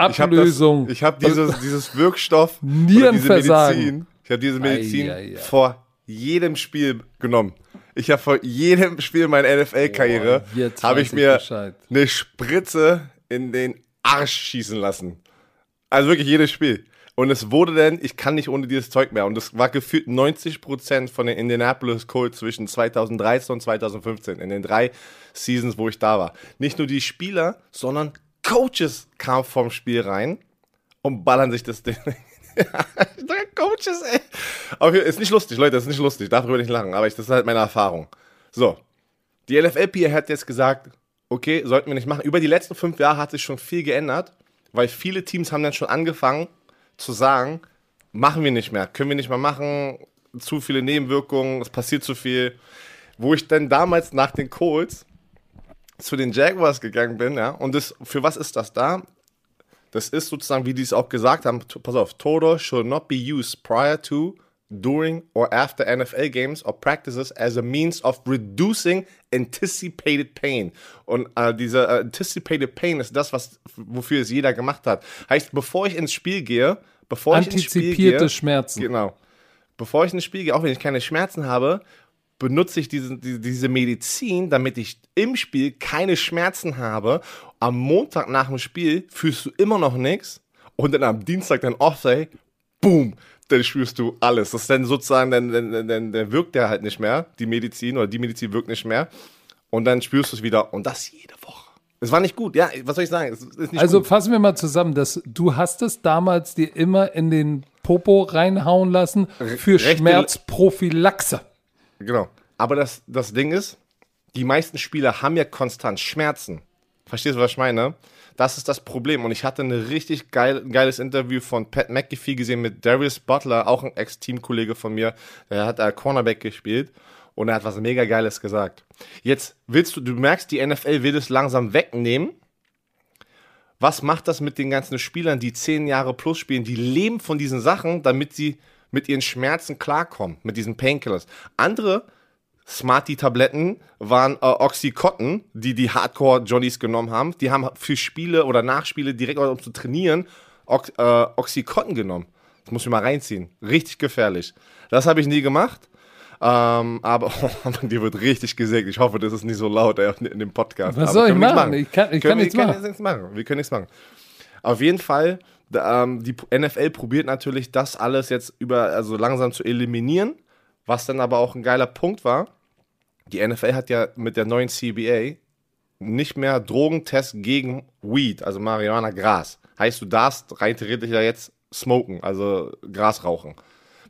Ich habe Ablösung. ich hab dieses, dieses Wirkstoff, Nierenversagen. Diese Medizin, ich habe diese Medizin Ei, ei, ei. vor jedem Spiel genommen. Ich habe vor jedem Spiel meiner NFL-Karriere jetzt habe ich mir Bescheid. eine Spritze in den Arsch schießen lassen. Also wirklich jedes Spiel. Und es wurde dann, ich kann nicht ohne dieses Zeug mehr. Und das war gefühlt 90% von den Indianapolis Colts zwischen 2013 und 2015. In den drei Seasons, wo ich da war. Nicht nur die Spieler, sondern Coaches kamen vom Spiel rein und ballern sich das Ding. Coaches, ey. Aber ist nicht lustig, Leute, ist nicht lustig. Darüber nicht lachen. Aber ich, das ist halt meine Erfahrung. So. Die LFLP hat jetzt gesagt, okay, sollten wir nicht machen. Über die letzten fünf Jahre hat sich schon viel geändert, weil viele Teams haben dann schon angefangen zu sagen, machen wir nicht mehr, können wir nicht mehr machen, zu viele Nebenwirkungen, es passiert zu viel. Wo ich dann damals nach den Colts zu den Jaguars gegangen bin, ja, und das, für was ist das da? Das ist sozusagen, wie die es auch gesagt haben, pass auf, Toto should not be used prior to, during or after NFL games or practices as a means of reducing anticipated pain. Und äh, dieser äh, anticipated pain ist das, was, wofür es jeder gemacht hat. Heißt, bevor ich ins Spiel gehe, bevor ich ins Spiel Antizipierte gehe, Schmerzen. Genau. Bevor ich ins Spiel gehe, auch wenn ich keine Schmerzen habe, benutze ich diese, diese, diese Medizin, damit ich im Spiel keine Schmerzen habe. Am Montag nach dem Spiel fühlst du immer noch nichts und dann am Dienstag dann Off-Day, boom, dann spürst du alles. Das ist dann sozusagen, dann, dann, dann, dann, wirkt der halt nicht mehr, die Medizin, oder die Medizin wirkt nicht mehr. Und dann spürst du es wieder und das jede Woche. Es war nicht gut, ja, was soll ich sagen? Also gut. fassen wir mal zusammen, dass du hast es damals dir immer in den Popo reinhauen lassen für rechte- Schmerzprophylaxe. Genau. Aber das, das Ding ist, die meisten Spieler haben ja konstant Schmerzen. Verstehst du, was ich meine? Das ist das Problem. Und ich hatte ein richtig geil, geiles Interview von Pat McAfee gesehen mit Darius Butler, auch ein Ex-Teamkollege von mir. Der hat äh, Cornerback gespielt und er hat was mega Geiles gesagt. Jetzt willst du, du merkst, die NFL will es langsam wegnehmen. Was macht das mit den ganzen Spielern, die zehn Jahre plus spielen? Die leben von diesen Sachen, damit sie mit ihren Schmerzen klarkommen, mit diesen Painkillers. Andere Smarty-Tabletten waren äh, Oxycontin, die die Hardcore-Johnnies genommen haben. Die haben für Spiele oder Nachspiele direkt um zu trainieren Ox äh, Oxycontin genommen. Das muss ich mal reinziehen. Richtig gefährlich. Das habe ich nie gemacht. Ähm, aber oh, dir wird richtig gesägt. Ich hoffe, das ist nicht so laut ey, in dem Podcast. Was aber soll ich nichts machen? Ich kann- ich kann Können wir- nichts machen. nichts machen. Wir können nichts machen. Auf jeden Fall, ähm, die NFL probiert natürlich das alles jetzt über, also langsam zu eliminieren, was dann aber auch ein geiler Punkt war. Die NFL hat ja mit der neuen CBA nicht mehr Drogentest gegen Weed, also Marihuana, Gras. Heißt, du darfst rein theoretisch ja jetzt smoken, also Gras rauchen.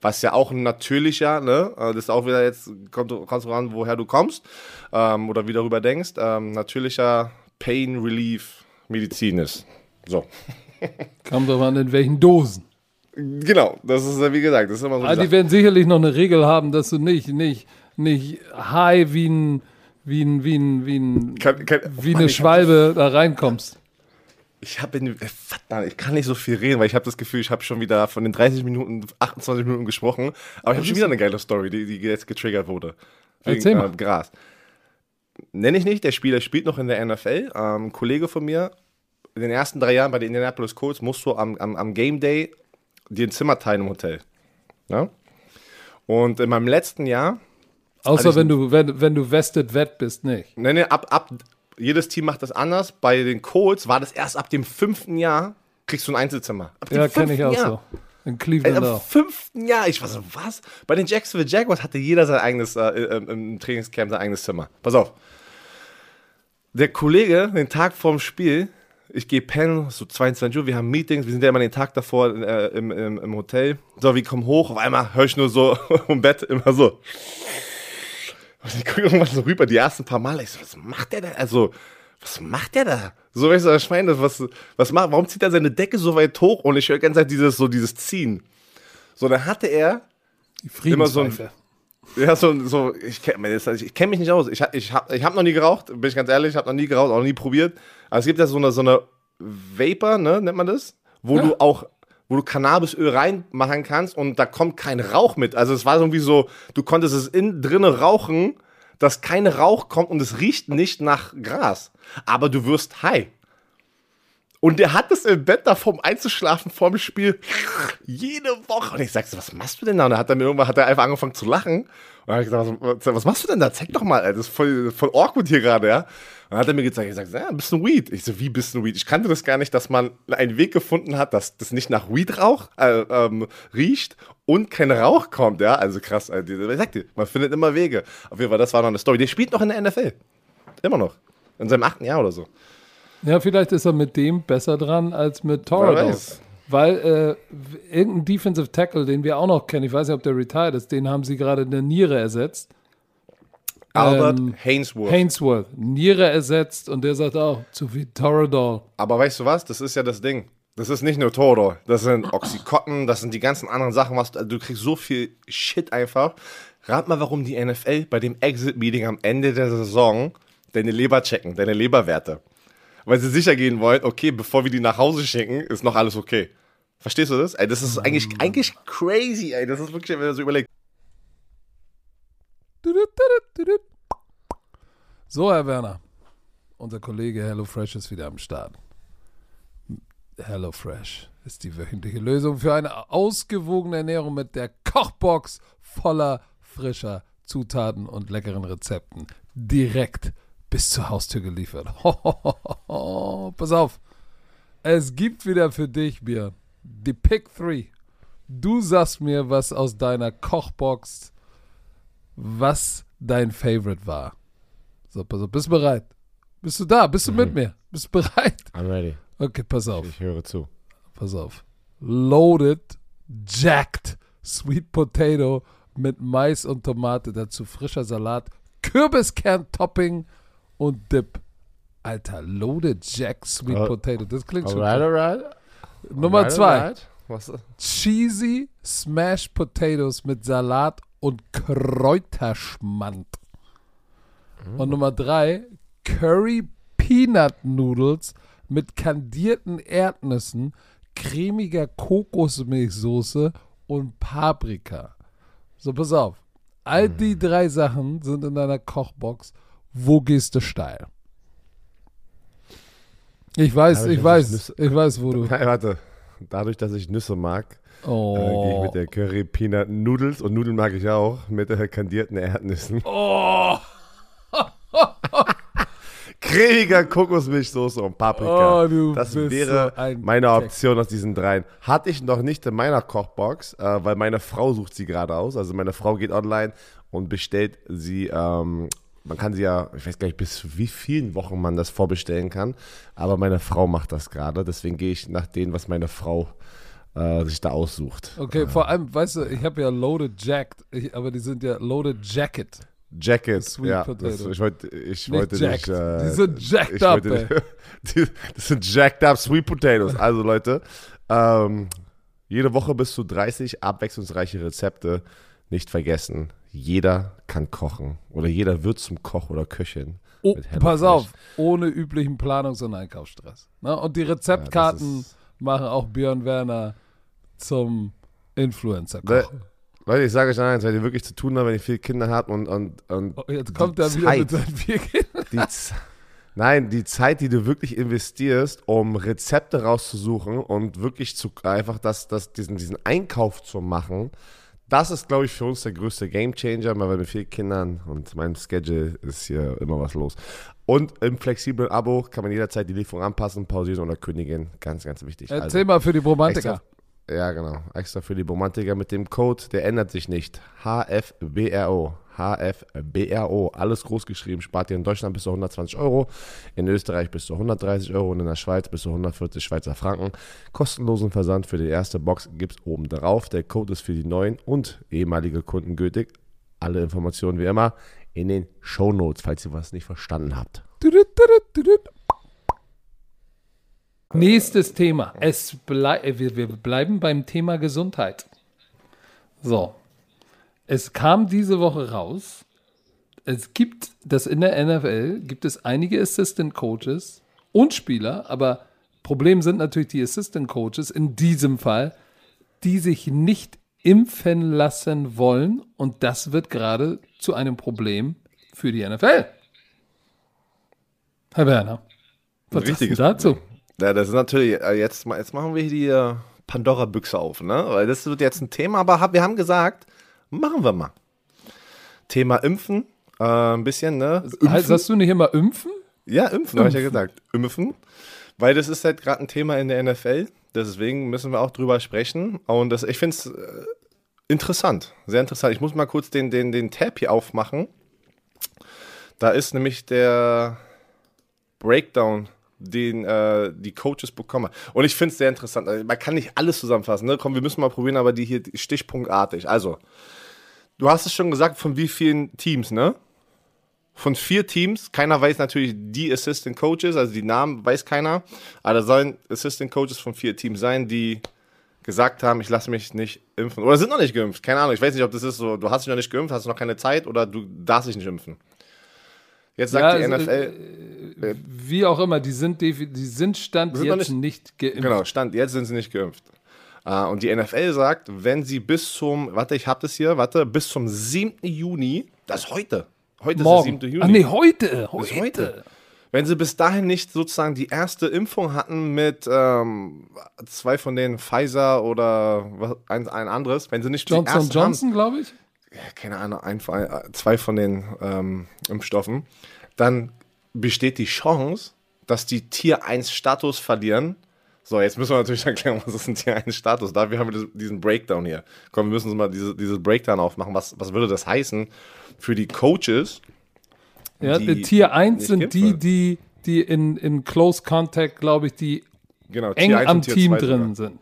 Was ja auch ein natürlicher, ne, äh, das ist auch wieder jetzt, kommt, kommst du ran, woher du kommst, ähm, oder wie darüber denkst, ähm, natürlicher Pain Relief Medizin ist. So. Kommt drauf an, in welchen Dosen. Genau, das ist ja wie gesagt, das ist immer so. Aber die werden sicherlich noch eine Regel haben, dass du nicht, nicht, nicht high wie ein, wie ein, wie ein, wie ein, Kann- kann- wie Mann, eine Schwalbe da reinkommst. Ich habe äh, verdammt, ich kann nicht so viel reden, weil ich habe das Gefühl, ich habe schon wieder von den 30 Minuten 28 Minuten gesprochen, aber ich habe schon wieder eine geile Story, die, die jetzt getriggert wurde. Erzähl mal. ähm, Gras. Nenne ich nicht, der Spieler spielt noch in der NFL. Ähm, ein Kollege von mir, in den ersten drei Jahren bei den Indianapolis Colts musst du am, am, am Game Day dir ein Zimmer teilen im Hotel. Ja? Und in meinem letzten Jahr Außer ich- wenn du, wenn, wenn du vested vet bist, nicht. Nee, nee, ab, ab, jedes Team macht das anders. Bei den Colts war das erst ab dem fünften Jahr, kriegst du ein Einzelzimmer. Ab Ja, kenne ich auch Jahr. so. In Ey, Cleveland Am auch. fünften Jahr, ich war so, was? Bei den Jacksonville Jaguars hatte jeder sein eigenes, äh, im, im Trainingscamp sein eigenes Zimmer. Pass auf. Der Kollege, den Tag vorm Spiel, ich gehe pennen, so 22 Uhr, wir haben Meetings, wir sind ja immer den Tag davor äh, im, im, im Hotel. So, wir kommen hoch, auf einmal höre ich nur so im Bett immer so. Und ich gucke irgendwann so rüber, die ersten paar Male, ich so, was macht der da? Also, was macht der da? So, weißt du, ich meine, was, was macht, warum zieht er seine Decke so weit hoch? Und ich höre die ganze Zeit dieses, so dieses Ziehen. So, dann hatte er, immer so ein- ja, so, so ich kenne ich kenn mich nicht aus. Ich, ich habe ich hab noch nie geraucht, bin ich ganz ehrlich, ich habe noch nie geraucht, auch noch nie probiert. Aber es gibt ja so eine, so eine Vapor, ne, nennt man das? Wo du auch, wo du Cannabisöl reinmachen kannst und da kommt kein Rauch mit. Also es war irgendwie so, du konntest es innen drinnen rauchen, dass kein Rauch kommt und es riecht nicht nach Gras. Aber du wirst high. Und der hat es im Bett da vorm Einzuschlafen vorm Spiel jede Woche. Und ich sag so, was machst du denn da? Und dann hat er mir irgendwann hat er einfach angefangen zu lachen. Und dann habe ich gesagt, was, was machst du denn da? Zeig doch mal, das ist voll, voll awkward hier gerade, ja. Und dann hat er mir gezeigt, ich sag, ja, ein bisschen Weed. Ich so, wie bisschen Weed? Ich kannte das gar nicht, dass man einen Weg gefunden hat, dass das nicht nach Weed rauch, äh, ähm, riecht und kein Rauch kommt, ja. Also krass, also, ich sag dir, man findet immer Wege. Auf jeden Fall, das war noch eine Story. Der spielt noch in der NFL. Immer noch. In seinem achten Jahr oder so. Ja, vielleicht ist er mit dem besser dran als mit weiß. Weil äh, irgendein Defensive Tackle, den wir auch noch kennen, ich weiß nicht, ob der retired ist, den haben sie gerade eine Niere ersetzt. Albert Ähm, Hainsworth. Hainsworth, Niere ersetzt und der sagt auch, zu viel Toradol. Aber weißt du was? Das ist ja das Ding. Das ist nicht nur Toro. Das sind Oxycontin, das sind die ganzen anderen Sachen, was du, also du kriegst so viel Shit einfach. Rat mal, warum die NFL bei dem Exit-Meeting am Ende der Saison deine Leber checken, deine Leberwerte. Weil sie sicher gehen wollen, okay, bevor wir die nach Hause schicken, ist noch alles okay. Verstehst du das? Ey, das ist eigentlich, eigentlich crazy, ey. Das ist wirklich, wenn man so überlegt. So, Herr Werner, unser Kollege HelloFresh ist wieder am Start. HelloFresh ist die wöchentliche Lösung für eine ausgewogene Ernährung mit der Kochbox voller frischer Zutaten und leckeren Rezepten. Direkt bis zur Haustür geliefert. Pass auf, es gibt wieder für dich, Björn, die Pick 3. Du sagst mir, was aus deiner Kochbox, was dein Favorite war. So, pass auf, bist du bereit? Bist du da? Bist du mit mir? Bist du bereit? I'm ready. Okay, pass auf, Ich höre zu. pass auf. Loaded, jacked, sweet potato mit Mais und Tomate, dazu frischer Salat, Kürbiskern-Topping und Dip. Alter, loaded, jacked, sweet Äh, potato. Das klingt schon. Alright, alright. Nummer Alright, zwei. alright. Was? Cheesy Smashed Potatoes mit Salat und Kräuterschmand. Und Nummer drei, Curry Peanut Noodles mit kandierten Erdnüssen, cremiger Kokosmilchsoße und Paprika. So, pass auf. All die drei Sachen sind in deiner Kochbox. Wo gehst du steil? Ich weiß, Dadurch, ich weiß, ich Nüsse- ich weiß, wo du. Nein, warte. Dadurch, dass ich Nüsse mag, äh, gehe Oh. ich mit der Curry Peanut Noodles und Nudeln mag ich auch mit der kandierten Erdnüssen. Oh. Cremiger Kokosmilchsoße und Paprika. Oh, das wäre so ein meine. Option aus diesen dreien. Hatte ich noch nicht in meiner Kochbox, äh, weil meine Frau sucht sie gerade aus. Also meine Frau geht online und bestellt sie. Ähm, man kann sie ja, ich weiß gar nicht, bis wie vielen Wochen man das vorbestellen kann. Aber meine Frau macht das gerade. Deswegen gehe ich nach dem, was meine Frau äh, sich da aussucht. Okay, vor allem, weißt du, ich habe ja Loaded Jacked, ich, aber die sind ja Loaded Jacket. Jacket, Sweet ja. Das, ich wollte, ich Nicht wollte nicht. Äh, Die sind jacked up, nicht- die, das sind jacked up Sweet Potatoes. Also Leute, ähm, Jede Woche bis zu 30 abwechslungsreiche Rezepte. Nicht vergessen, jeder kann kochen oder jeder wird zum Koch oder Köchin. Oh, pass auf, ohne üblichen Planungs- und Einkaufsstress. Ne? Und die Rezeptkarten ist- machen auch Björn Werner zum Influencer. Ne, Leute, ich sage euch eins, wenn ihr wirklich zu tun habt, wenn ihr viele Kinder habt und, und, und Oh, jetzt kommt er wieder mit seinen vier Kindern. die, Nein, die Zeit, die du wirklich investierst, um Rezepte rauszusuchen und wirklich zu einfach das, das, diesen, diesen Einkauf zu machen, das ist, glaube ich, für uns der größte Gamechanger, weil mit vielen Kindern und meinem Schedule ist hier immer was los. Und im flexiblen Abo kann man jederzeit die Lieferung anpassen, pausieren oder kündigen. Ganz, ganz wichtig. Also, Erzähl mal für die Romantiker. Ja, genau. Extra für die Romantiker mit dem Code, der ändert sich nicht. HFBRO. HFBRO. Alles groß geschrieben. Spart ihr in Deutschland bis zu 120 Euro, in Österreich bis zu 130 Euro und in der Schweiz bis zu 140 Schweizer Franken. Kostenlosen Versand für die erste Box gibt es oben drauf. Der Code ist für die neuen und ehemalige Kunden gültig. Alle Informationen wie immer in den Show Notes, falls ihr was nicht verstanden habt. Nächstes Thema. Es blei äh, wir, wir bleiben beim Thema Gesundheit. So. Es kam diese Woche raus. Es gibt das in der NFL gibt es einige Assistant Coaches und Spieler, aber Problem sind natürlich die Assistant Coaches in diesem Fall, die sich nicht impfen lassen wollen und das wird gerade zu einem Problem für die NFL. Herr Werner, was sagst du dazu? Ja, das ist natürlich, äh, jetzt, jetzt machen wir hier die äh, Pandora-Büchse auf, ne? Weil das wird jetzt ein Thema, aber wir haben gesagt, machen wir mal. Thema Impfen, äh, ein bisschen, ne? Heißt, sagst du nicht immer impfen? Ja, impfen, habe ich ja gesagt. Impfen. Weil das ist halt gerade ein Thema in der NFL. Deswegen müssen wir auch drüber sprechen. Und das, ich finde es äh, interessant. Sehr interessant. Ich muss mal kurz den, den, den Tab hier aufmachen. Da ist nämlich der Breakdown, den äh, die Coaches bekommen. Und ich finde es sehr interessant. Also, Man kann nicht alles zusammenfassen. Ne? Komm, wir müssen mal probieren, aber die hier stichpunktartig. Also, du hast es schon gesagt, von wie vielen Teams, ne? von vier Teams. Keiner weiß natürlich die Assistant Coaches, also die Namen weiß keiner. Aber da sollen Assistant Coaches von vier Teams sein, die gesagt haben, ich lasse mich nicht impfen. Oder sind noch nicht geimpft. Keine Ahnung. Ich weiß nicht, ob das ist so, du hast dich noch nicht geimpft, hast noch keine Zeit oder du darfst dich nicht impfen. Jetzt sagt Ja, die also, NFL, Wie auch immer, die sind, die sind Stand Sind jetzt nicht- nicht, geimpft. genau, Stand, jetzt sind sie nicht geimpft. Äh, und die NFL sagt, wenn sie bis zum, warte, ich hab das hier, warte, bis zum 7. Juni, das ist heute. Heute Morgen. ist der 7. Juni. Ach nee, heute. Heute. Heute. Wenn sie bis dahin nicht sozusagen die erste Impfung hatten mit ähm, zwei von denen Pfizer oder was, ein, ein anderes, wenn sie nicht die Johnson erste Johnson, glaube ich. keine Ahnung, ein, zwei von den ähm, Impfstoffen, dann besteht die Chance, dass die Tier 1 Status verlieren. So, jetzt müssen wir natürlich erklären, was ist ein Tier 1 Status? Dafür haben wir diesen Breakdown hier. Komm, wir müssen uns mal diese, dieses Breakdown aufmachen. Was, was würde das heißen für die Coaches? Ja, die Tier 1 nicht sind die, die, die in, in Close Contact, glaube ich, die Genau, eng Tier 1 am Team 2 drin sind.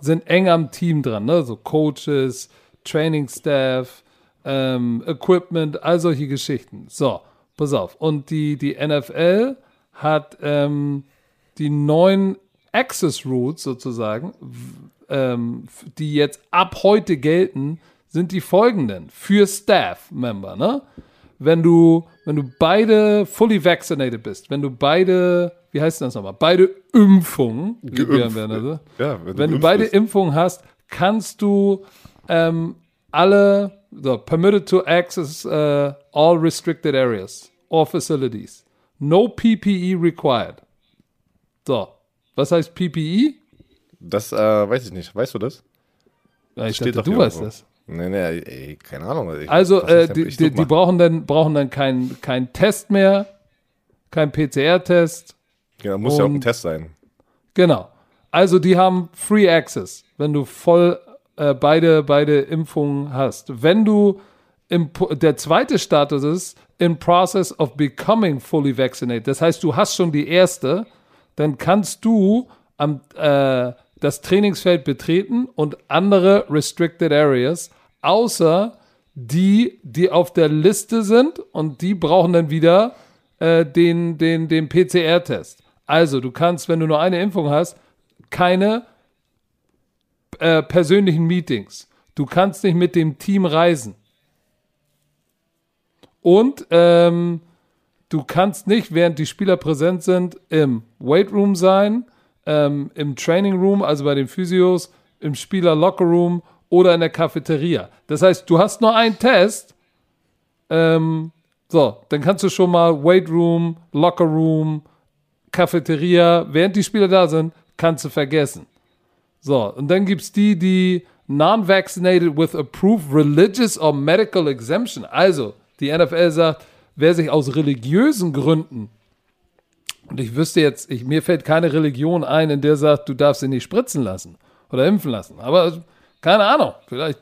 Sind eng am Team dran, ne? So Coaches, Training Staff, ähm, Equipment, all solche Geschichten. So, pass auf. Und die, die NFL hat ähm, die neuen Access Rules sozusagen, ähm, die jetzt ab heute gelten, sind die folgenden für Staff-Member, ne? Wenn du, wenn du beide fully vaccinated bist, wenn du beide, wie heißt das nochmal, beide Impfungen, Geimpft. Werner sagt, Ja, wenn du wenn du geimpft beide bist. Impfungen hast, kannst du ähm, alle so, permitted to access uh, all restricted areas or facilities. No PPE required. So, was heißt? PPE? Das äh, weiß ich nicht. Weißt du das? Ja, ich Steht dachte, du weißt das. Nee, nee, ey, keine Ahnung. Ich, Also, das äh, die, die, die brauchen dann, brauchen dann keinen kein Test mehr, kein PCR-Test. Genau, muss ja auch ein und- Test sein. Genau. Also die haben Free Access, wenn du voll äh, beide, beide Impfungen hast. Wenn du im, der zweite Status ist in process of becoming fully vaccinated. Das heißt, du hast schon die erste, dann kannst du am, äh, das Trainingsfeld betreten und andere restricted areas, außer die, die auf der Liste sind und die brauchen dann wieder äh, den, den, den PCR-Test. Also, du kannst, wenn du nur eine Impfung hast, keine äh, persönlichen Meetings. Du kannst nicht mit dem Team reisen. Und ähm, du kannst nicht, während die Spieler präsent sind, im Weightroom sein, ähm, im Training Room, also bei den Physios, im Spieler Locker Room oder in der Cafeteria. Das heißt, du hast nur einen Test. Ähm, so, dann kannst du schon mal Weightroom, Locker Room, Cafeteria, während die Spieler da sind, kannst du vergessen. So, und dann gibt es die, die non-vaccinated with approved religious or medical exemption. Also, die NFL sagt, wer sich aus religiösen Gründen, und ich wüsste jetzt, ich, mir fällt keine Religion ein, in der sagt, du darfst sie nicht spritzen lassen oder impfen lassen. Aber keine Ahnung, vielleicht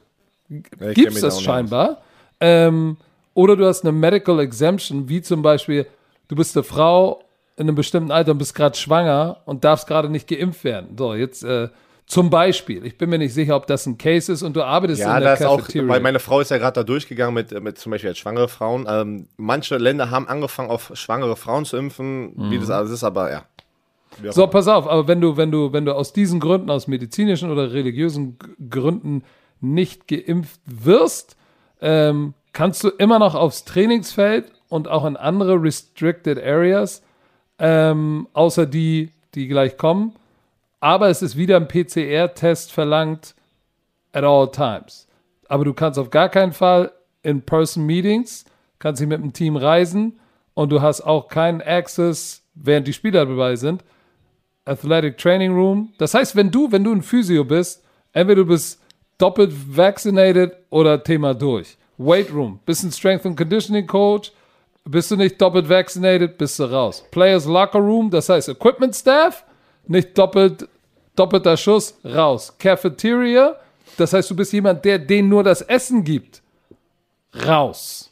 gibt es das scheinbar. Ähm, oder du hast eine Medical Exemption, wie zum Beispiel, du bist eine Frau in einem bestimmten Alter und bist gerade schwanger und darfst gerade nicht geimpft werden. So, jetzt äh, zum Beispiel, ich bin mir nicht sicher, ob das ein Case ist und du arbeitest Ja, in der das ist auch, Cafeteria. weil meine Frau ist ja gerade da durchgegangen mit, mit zum Beispiel jetzt schwangere Frauen. Ähm, manche Länder haben angefangen, auf schwangere Frauen zu impfen, wie das alles ist, aber ja. So, pass auf, aber wenn du, wenn du, wenn du aus diesen Gründen, aus medizinischen oder religiösen Gründen nicht geimpft wirst, ähm, kannst du immer noch aufs Trainingsfeld und auch in andere restricted areas, ähm, außer die, die gleich kommen. Aber es ist wieder ein PCR-Test verlangt at all times. Aber du kannst auf gar keinen Fall in-person-Meetings, kannst nicht mit dem Team reisen und du hast auch keinen Access, während die Spieler dabei sind, Athletic Training Room. Das heißt, wenn du, wenn du ein Physio bist, entweder du bist doppelt vaccinated oder Thema durch. Weight Room, bist ein Strength and Conditioning Coach, bist du nicht doppelt vaccinated, bist du raus. Players Locker Room, das heißt Equipment Staff, nicht doppelt, doppelter Schuss, raus. Cafeteria, das heißt, du bist jemand, der denen nur das Essen gibt, raus.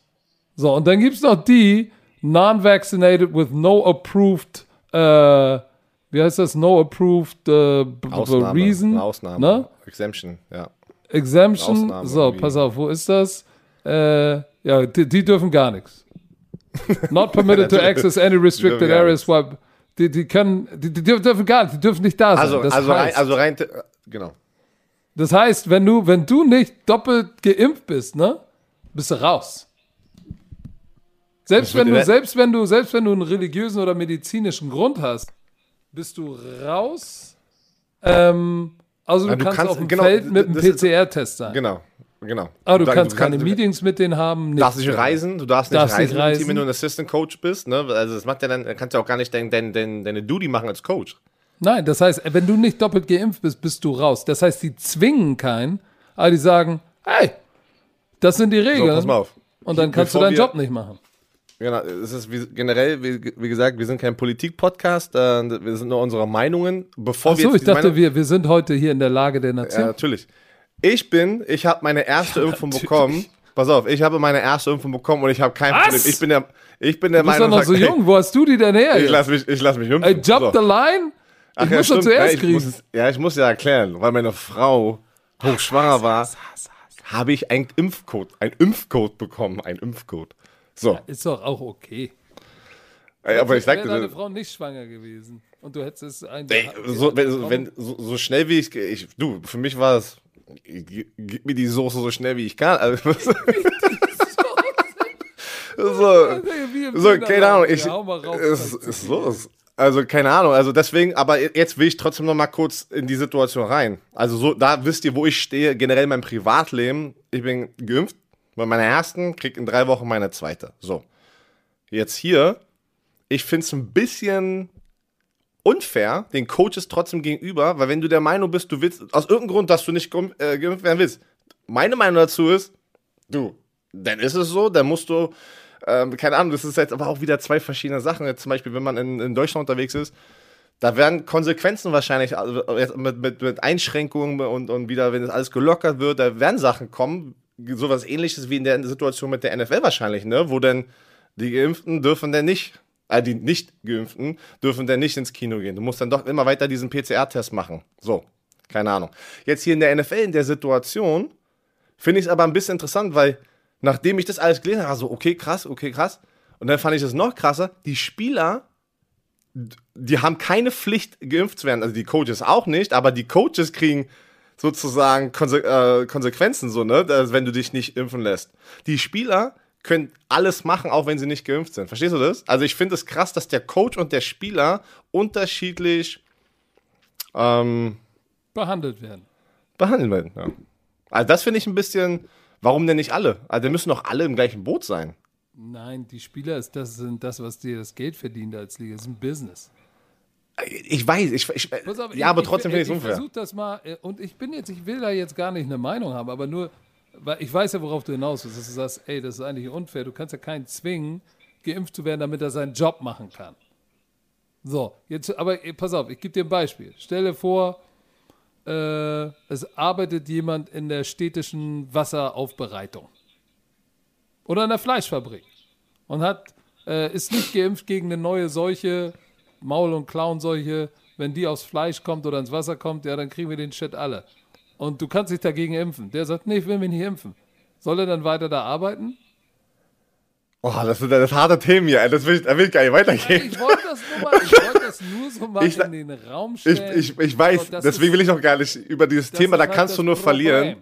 So, und dann gibt es noch die non-vaccinated with no approved, äh, wie heißt das? No approved äh, Ausnahme, reason. Ausnahme. Ne? Exemption, ja. Exemption. Ausnahme so, irgendwie. pass auf, wo ist das? Äh, ja, die, die dürfen gar nichts. Not permitted to access any restricted areas. while- Die, die können, die, die dürfen gar nicht, die dürfen nicht da sein. Also, das, also, rein, heißt, also rein, genau. das heißt, wenn du, wenn du nicht doppelt geimpft bist, ne, bist du raus. Selbst wenn du, selbst wenn du, selbst wenn du einen religiösen oder medizinischen Grund hast, bist du raus. Ähm, also du, du kannst, kannst- auf dem genau, Feld mit einem PCR-Test sein. Genau, genau. Aber du Da- kannst keine du Meetings mit denen haben. darfst nichts. nicht reisen, du darfst nicht Darfst nicht reisen, dem reisen. Team, wenn du ein Assistant Coach bist, ne? Also das macht ja dann, kannst du auch gar nicht dein, dein, dein, deine Duty machen als Coach. Nein, das heißt, wenn du nicht doppelt geimpft bist, bist du raus. Das heißt, die zwingen keinen, aber die sagen, hey, das sind die So, Regeln. pass mal auf. Und dann kannst Bevor du deinen wir- Job nicht machen. Genau, es ist wie, generell, wie, wie gesagt, wir sind kein Politik-Podcast, äh, wir sind nur unsere Meinungen. Bevor wir So, jetzt ich dachte, Meinung- wir, wir sind heute hier in der Lage der Ja, Nation. natürlich. Ich bin, ich habe meine erste Impfung bekommen. Pass auf, ich habe meine erste Impfung bekommen und ich habe kein Was? Problem. Ich bin der, ich bin der du bist doch Meinung, noch so jung. Wo hast du die denn her? Ich jetzt? lass mich, ich lass mich impfen. Ey, jump So. the line? Ach ich ja, muss doch stimmt. zuerst ja, ich muss kriegen. es, ja, ich muss ja erklären, weil meine Frau hochschwanger war, habe ich einen Impfcode, einen Impfcode bekommen, einen Impfcode. So, Ist doch auch okay. ey, aber ich sagte, deine Frau nicht schwanger gewesen und du hättest es ein Ey, so, wenn, wenn, so, so schnell wie ich, ich, du, für mich war es, gib mir die Soße so schnell wie ich kann. Also, so, so, keine Ahnung, ich, es ist los. Also, keine Ahnung, also deswegen, aber jetzt will ich trotzdem noch mal kurz in die Situation rein. Also, so, da wisst ihr, wo ich stehe, generell in meinem Privatleben. Ich bin geimpft bei meiner ersten, krieg in drei Wochen meine zweite. So. Jetzt hier, ich finde es ein bisschen unfair den Coaches trotzdem gegenüber, weil wenn du der Meinung bist, du willst, aus irgendeinem Grund, dass du nicht geimpft äh, geimpft werden willst, meine Meinung dazu ist, du, dann ist es so, dann musst du, ähm, keine Ahnung, das ist jetzt aber auch wieder zwei verschiedene Sachen. Jetzt zum Beispiel, wenn man in, in Deutschland unterwegs ist, da werden Konsequenzen wahrscheinlich also mit, mit, mit Einschränkungen und, und wieder, wenn das alles gelockert wird, da werden Sachen kommen, sowas ähnliches wie in der Situation mit der NFL wahrscheinlich, ne? Wo dann die Geimpften dürfen dann nicht, äh, die nicht Geimpften dürfen dann nicht ins Kino gehen. Du musst dann doch immer weiter diesen PCR-Test machen. So, keine Ahnung. Jetzt hier in der NFL, in der Situation, finde ich es aber ein bisschen interessant, weil nachdem ich das alles gelesen habe, so, okay, krass, okay, krass. Und dann fand ich es noch krasser, die Spieler, die haben keine Pflicht, geimpft zu werden. Also die Coaches auch nicht, aber die Coaches kriegen sozusagen Konse äh, Konsequenzen, so, ne, wenn du dich nicht impfen lässt. Die Spieler können alles machen, auch wenn sie nicht geimpft sind. Verstehst du das? Also ich finde es krass, dass der Coach und der Spieler unterschiedlich ähm, Behandelt werden. behandelt werden. Ja. Also das finde ich ein bisschen, warum denn nicht alle? Also wir müssen doch alle im gleichen Boot sein. Nein, die Spieler ist das, sind das, was dir das Geld verdient als Liga. Das ist ein Business. Ich weiß, ich, ich auf, ja, aber ich- trotzdem finde ich ich es unfair. versuche das mal, äh, und ich bin jetzt, ich will da jetzt gar nicht eine Meinung haben, aber nur, ich weiß ja, worauf du hinaus willst, dass du sagst, ey, das ist eigentlich unfair. Du kannst ja keinen zwingen, geimpft zu werden, damit er seinen Job machen kann. So, jetzt, aber pass auf, ich gebe dir ein Beispiel. Stell dir vor, äh, es arbeitet jemand in der städtischen Wasseraufbereitung oder in der Fleischfabrik und hat, äh, ist nicht geimpft gegen eine neue Seuche, Maul- und Klauenseuche. Wenn die aufs Fleisch kommt oder ins Wasser kommt, ja, dann kriegen wir den Shit alle. Und du kannst dich dagegen impfen. Der sagt, nee, ich will mich nicht impfen. Soll er dann weiter da arbeiten? Oh, das sind das harte Themen hier. Das will ich, da will ich gar nicht weitergehen. Ich wollte das nur mal, ich wollte das nur so mal Ich- in den Raum Ich, stellen. ich, ich weiß, So, das deswegen ist- will ich noch gar nicht über dieses Thema, da halt kannst du nur Problem. verlieren.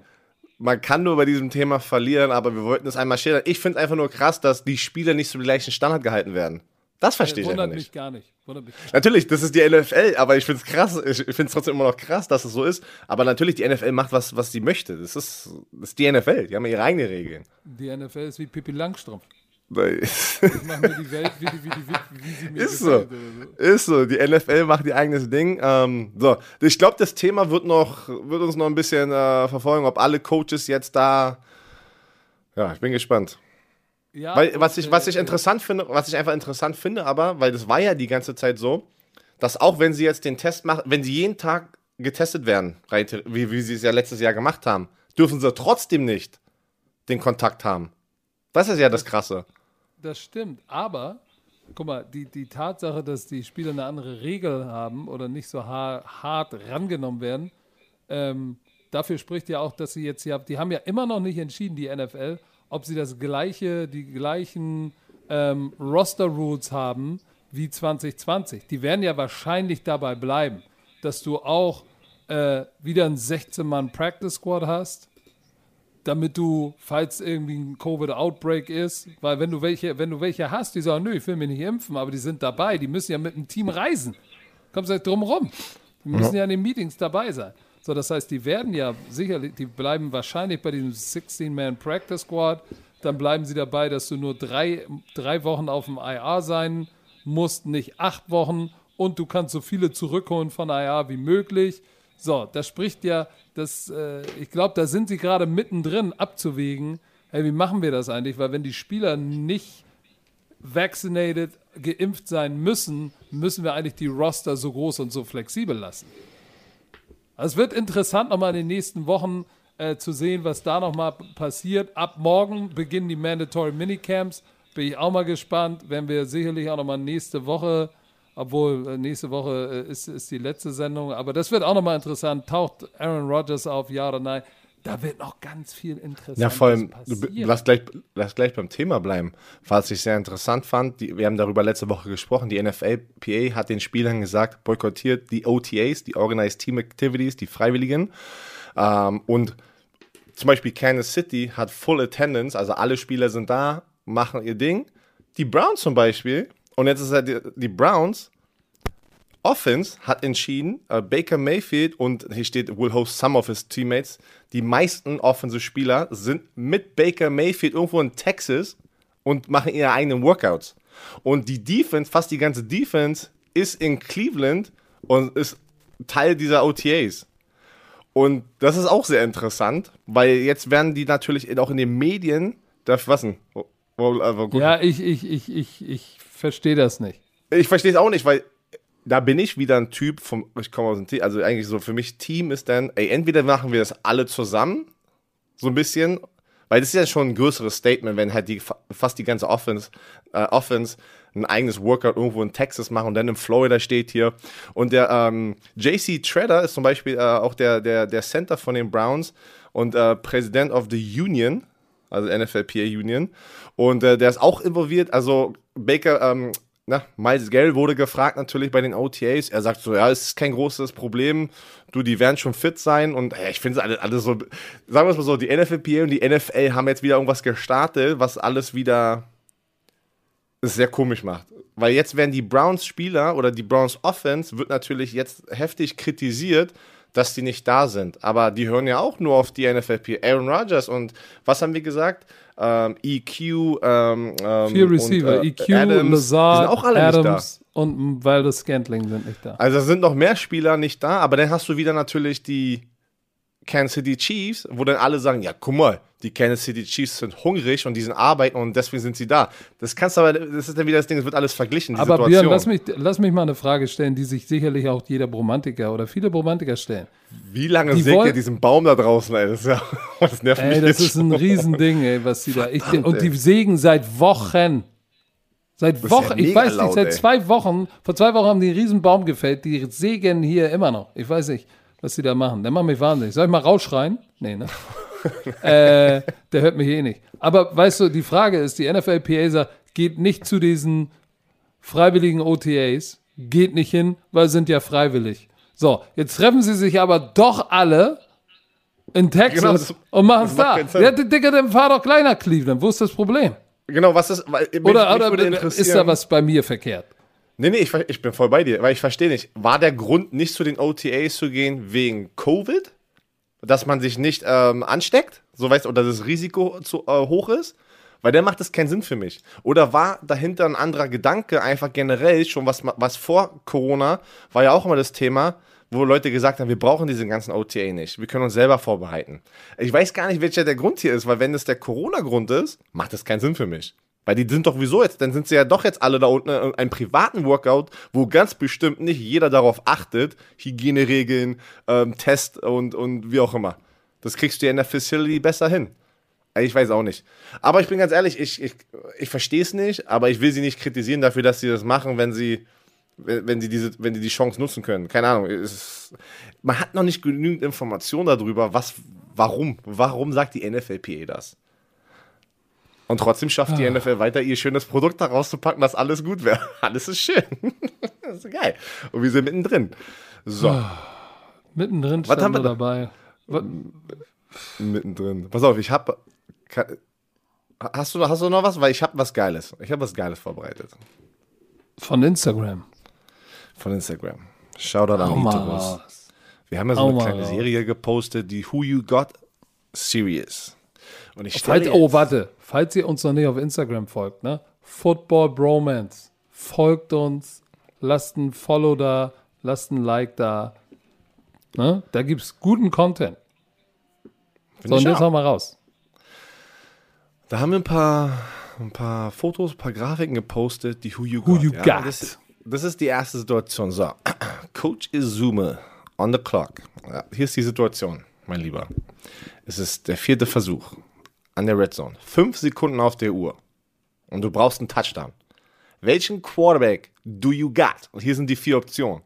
Man kann nur bei diesem Thema verlieren, aber wir wollten es einmal schildern. Ich finde es einfach nur krass, dass die Spieler nicht zum gleichen Standard gehalten werden. Das verstehe ich Wundert mich nicht. gar nicht. Wundert mich. Natürlich, das ist die NFL, aber ich finde es krass, ich finde es trotzdem immer noch krass, dass es so ist. Aber natürlich, die NFL macht was, was sie möchte. Das ist, das ist die NFL, die haben ihre eigenen Regeln. Die NFL ist wie Pippi Langstrumpf. ist Ich mache mir die Welt, wie, die, wie, die, wie, wie sie mir so. gefällt oder so. so, die NFL macht ihr eigenes Ding. Ähm, so, ich glaube, das Thema wird, noch, wird uns noch ein bisschen äh, verfolgen, ob alle Coaches jetzt da. Ja, ich bin gespannt. Ja, Weil, was ich, was ich äh, interessant finde, was ich einfach interessant finde, aber, weil das war ja die ganze Zeit so, dass auch wenn sie jetzt den Test machen, wenn sie jeden Tag getestet werden, wie, wie sie es ja letztes Jahr gemacht haben, dürfen sie trotzdem nicht den Kontakt haben. Das ist ja das Krasse. Das stimmt, aber guck mal, die, die Tatsache, dass die Spieler eine andere Regel haben oder nicht so ha hart rangenommen werden, ähm, dafür spricht ja auch, dass sie jetzt ja, die haben ja immer noch nicht entschieden, die NFL, ob sie das gleiche, die gleichen ähm, Roster-Rules haben wie 2020. Die werden ja wahrscheinlich dabei bleiben, dass du auch äh, wieder einen 16-Mann-Practice-Squad hast, damit du, falls irgendwie ein Covid-Outbreak ist, weil wenn du welche, wenn du welche hast, die sagen, nö, ich will mich nicht impfen, aber die sind dabei, die müssen ja mit dem Team reisen. Kommst halt drum rum. Die müssen ja in den Meetings dabei sein. So, das heißt, die werden ja sicherlich, die bleiben wahrscheinlich bei diesem 16-Man Practice Squad. Dann bleiben sie dabei, dass du nur drei, drei Wochen auf dem IR sein musst, nicht acht Wochen. Und du kannst so viele zurückholen von IR wie möglich. So, das spricht ja, das, äh, ich glaube, da sind sie gerade mittendrin abzuwägen, hey, wie machen wir das eigentlich? Weil wenn die Spieler nicht vaccinated, geimpft sein müssen, müssen wir eigentlich die Roster so groß und so flexibel lassen. Also es wird interessant, nochmal in den nächsten Wochen äh, zu sehen, was da nochmal passiert. Ab morgen beginnen die Mandatory Minicamps. Bin ich auch mal gespannt. Werden wir sicherlich auch nochmal nächste Woche, obwohl äh, nächste Woche äh, ist, ist die letzte Sendung, aber das wird auch nochmal interessant. Taucht Aaron Rodgers auf, ja oder nein? Da wird noch ganz viel interessant Ja, vor allem, du, lass, gleich, lass gleich beim Thema bleiben. Was ich sehr interessant fand, die, wir haben darüber letzte Woche gesprochen, die NFLPA hat den Spielern gesagt, boykottiert die OTAs, die Organized Team Activities, die Freiwilligen. Ähm, und zum Beispiel Kansas City hat Full Attendance, also alle Spieler sind da, machen ihr Ding. Die Browns zum Beispiel, und jetzt ist ja die, die Browns, Offense hat entschieden, äh, Baker Mayfield und hier steht, will host some of his teammates. Die meisten offensive Spieler sind mit Baker Mayfield irgendwo in Texas und machen ihre eigenen Workouts. Und die Defense, fast die ganze Defense, ist in Cleveland und ist Teil dieser OTAs. Und das ist auch sehr interessant, weil jetzt werden die natürlich auch in den Medien, darf was denn? Oh, oh, ja, ich, ich, ich, ich, ich verstehe das nicht. Ich verstehe es auch nicht, weil da bin ich wieder ein Typ vom, ich komme aus dem Team, also eigentlich so für mich Team ist dann, ey, entweder machen wir das alle zusammen, so ein bisschen, weil das ist ja schon ein größeres Statement, wenn halt die fast die ganze Offense, äh, Offense ein eigenes Workout irgendwo in Texas machen und dann in Florida steht hier. Und der ähm, JC Treader ist zum Beispiel äh, auch der, der, der Center von den Browns und äh, Präsident of the Union, also NFLPA Union. Und äh, der ist auch involviert. Also Baker, ähm, na, Miles Garrett wurde gefragt natürlich bei den OTAs. Er sagt so, ja, es ist kein großes Problem. Du, die werden schon fit sein. Und ja, ich finde es alle, alle so, sagen wir es mal so, die NFLPA und die NFL haben jetzt wieder irgendwas gestartet, was alles wieder sehr komisch macht. Weil jetzt werden die Browns-Spieler oder die Browns-Offense wird natürlich jetzt heftig kritisiert, dass die nicht da sind. Aber die hören ja auch nur auf die NFLP. Aaron Rodgers und was haben wir gesagt? Ähm, EQ, ähm, ähm, Vier Receiver, und, äh, EQ, Adams, sind auch alle Adams und Valdez Scantling sind nicht da. Also sind noch mehr Spieler nicht da, aber dann hast du wieder natürlich die Kansas City Chiefs, wo dann alle sagen, ja, guck mal, die Kansas City Chiefs sind hungrig und die sind arbeiten und deswegen sind sie da. Das kannst du aber, das ist dann wieder das Ding, es wird alles verglichen, Aber Situation. Björn, lass mich, lass mich mal eine Frage stellen, die sich sicherlich auch jeder Bromantiker oder viele Bromantiker stellen. Wie lange Die sägt ihr diesen Baum da draußen, ey? Das, ist ja, das nervt Ey, mich das ist ein schon. Riesending, ey, was die da. Ich, Verdammt, und die sägen seit Wochen. Seit ist ja Wochen, ich weiß nicht, laut, seit ey. zwei Wochen, vor zwei Wochen haben die einen riesen Baum gefällt, die sägen hier immer noch. Ich weiß nicht, was die da machen. Der macht mich wahnsinnig. Soll ich mal rausschreien? Nee, ne? äh, der hört mich eh nicht. Aber weißt du, die Frage ist, die NFLPA sagt, geht nicht zu diesen freiwilligen OTAs, geht nicht hin, weil sind ja freiwillig. So, jetzt treffen sie sich aber doch alle in Texas Genau, das- und machen es da. Ja, Digga, dann fahr doch nach Cleveland. Wo ist das Problem? Genau, was ist, weil, mich, Oder, mich oder ist da was bei mir verkehrt? Nee, nee, ich, ich bin voll bei dir, weil ich verstehe nicht. War der Grund, nicht zu den OTAs zu gehen, wegen Covid? Dass man sich nicht ähm, ansteckt? So weißt oder das Risiko zu äh, hoch ist? Weil dann macht das keinen Sinn für mich. Oder war dahinter ein anderer Gedanke, einfach generell schon, was, was vor Corona war ja auch immer das Thema, wo Leute gesagt haben, wir brauchen diesen ganzen OTA nicht. Wir können uns selber vorbereiten. Ich weiß gar nicht, welcher der Grund hier ist, weil wenn das der Corona-Grund ist, macht das keinen Sinn für mich. Weil die sind doch wieso jetzt, dann sind sie ja doch jetzt alle da unten in einem privaten Workout, wo ganz bestimmt nicht jeder darauf achtet, Hygieneregeln, ähm, Test und, und wie auch immer. Das kriegst du ja in der Facility besser hin. Ey, Ich weiß auch nicht. Aber ich bin ganz ehrlich, ich, ich, ich verstehe es nicht, aber ich will sie nicht kritisieren dafür, dass sie das machen, wenn sie, wenn sie diese, wenn die die Chance nutzen können. Keine Ahnung. Ist, man hat noch nicht genügend Informationen darüber, was, warum, warum sagt die NFLPA das? Und trotzdem schafft die NFL weiter, ihr schönes Produkt da rauszupacken, dass alles gut wäre. Alles ist schön. das ist geil. Und wir sind mittendrin. So, Mittendrin Was haben wir da? dabei. Was- mittendrin. Pass auf, ich habe. Hast du, hast du noch was? Weil ich habe was Geiles. Ich habe was Geiles vorbereitet. Von Instagram. Von Instagram. Shoutout an raus. Wir haben ja so eine kleine raus. Serie gepostet, die Who You Got Series. Und ich stelle oh, jetzt- warte. Falls ihr uns noch nicht auf Instagram folgt, ne? Football Bromance. Folgt uns. Lasst ein Follow da. Lasst ein Like da. Ne? Da gibt's guten Content. Find So, und jetzt auch. hau mal raus. Da haben wir ein paar, ein paar Fotos, ein paar Grafiken gepostet, die Who You Who Got. You ja? Got. Das, das ist die erste Situation. So, Coach Izume on the clock. Ja, hier ist die Situation, mein Lieber. Es ist der vierte Versuch an der Red Zone. Fünf Sekunden auf der Uhr. Und du brauchst einen Touchdown. Welchen Quarterback do you got? Und hier sind die vier Optionen.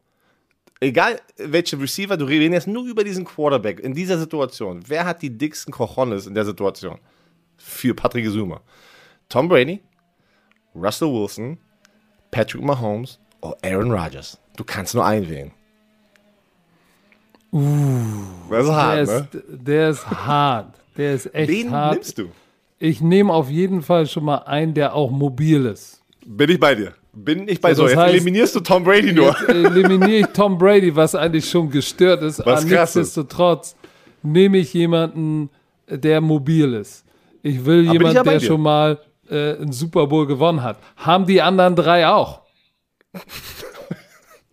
Egal welche Receiver, du reden jetzt nur über diesen Quarterback in dieser Situation. Wer hat die dicksten Cojones in der Situation? Für Patrick Zuma. Tom Brady, Russell Wilson, Patrick Mahomes oder Aaron Rodgers. Du kannst nur einen wählen. das ist Der hart, ist, ne? der ist hart. Der ist echt Wen hart. nimmst du? Ich nehme auf jeden Fall schon mal einen, der auch mobil ist. Bin ich bei dir. Bin ich bei So, so. das Jetzt heißt- eliminierst du Tom Brady nur. Eliminiere ich Tom Brady, was eigentlich schon gestört ist. Was Aber nichtsdestotrotz nehme ich jemanden, der mobil ist. Ich will ich jemanden, ja der dir. schon mal äh, einen Super Bowl gewonnen hat. Haben die anderen drei auch.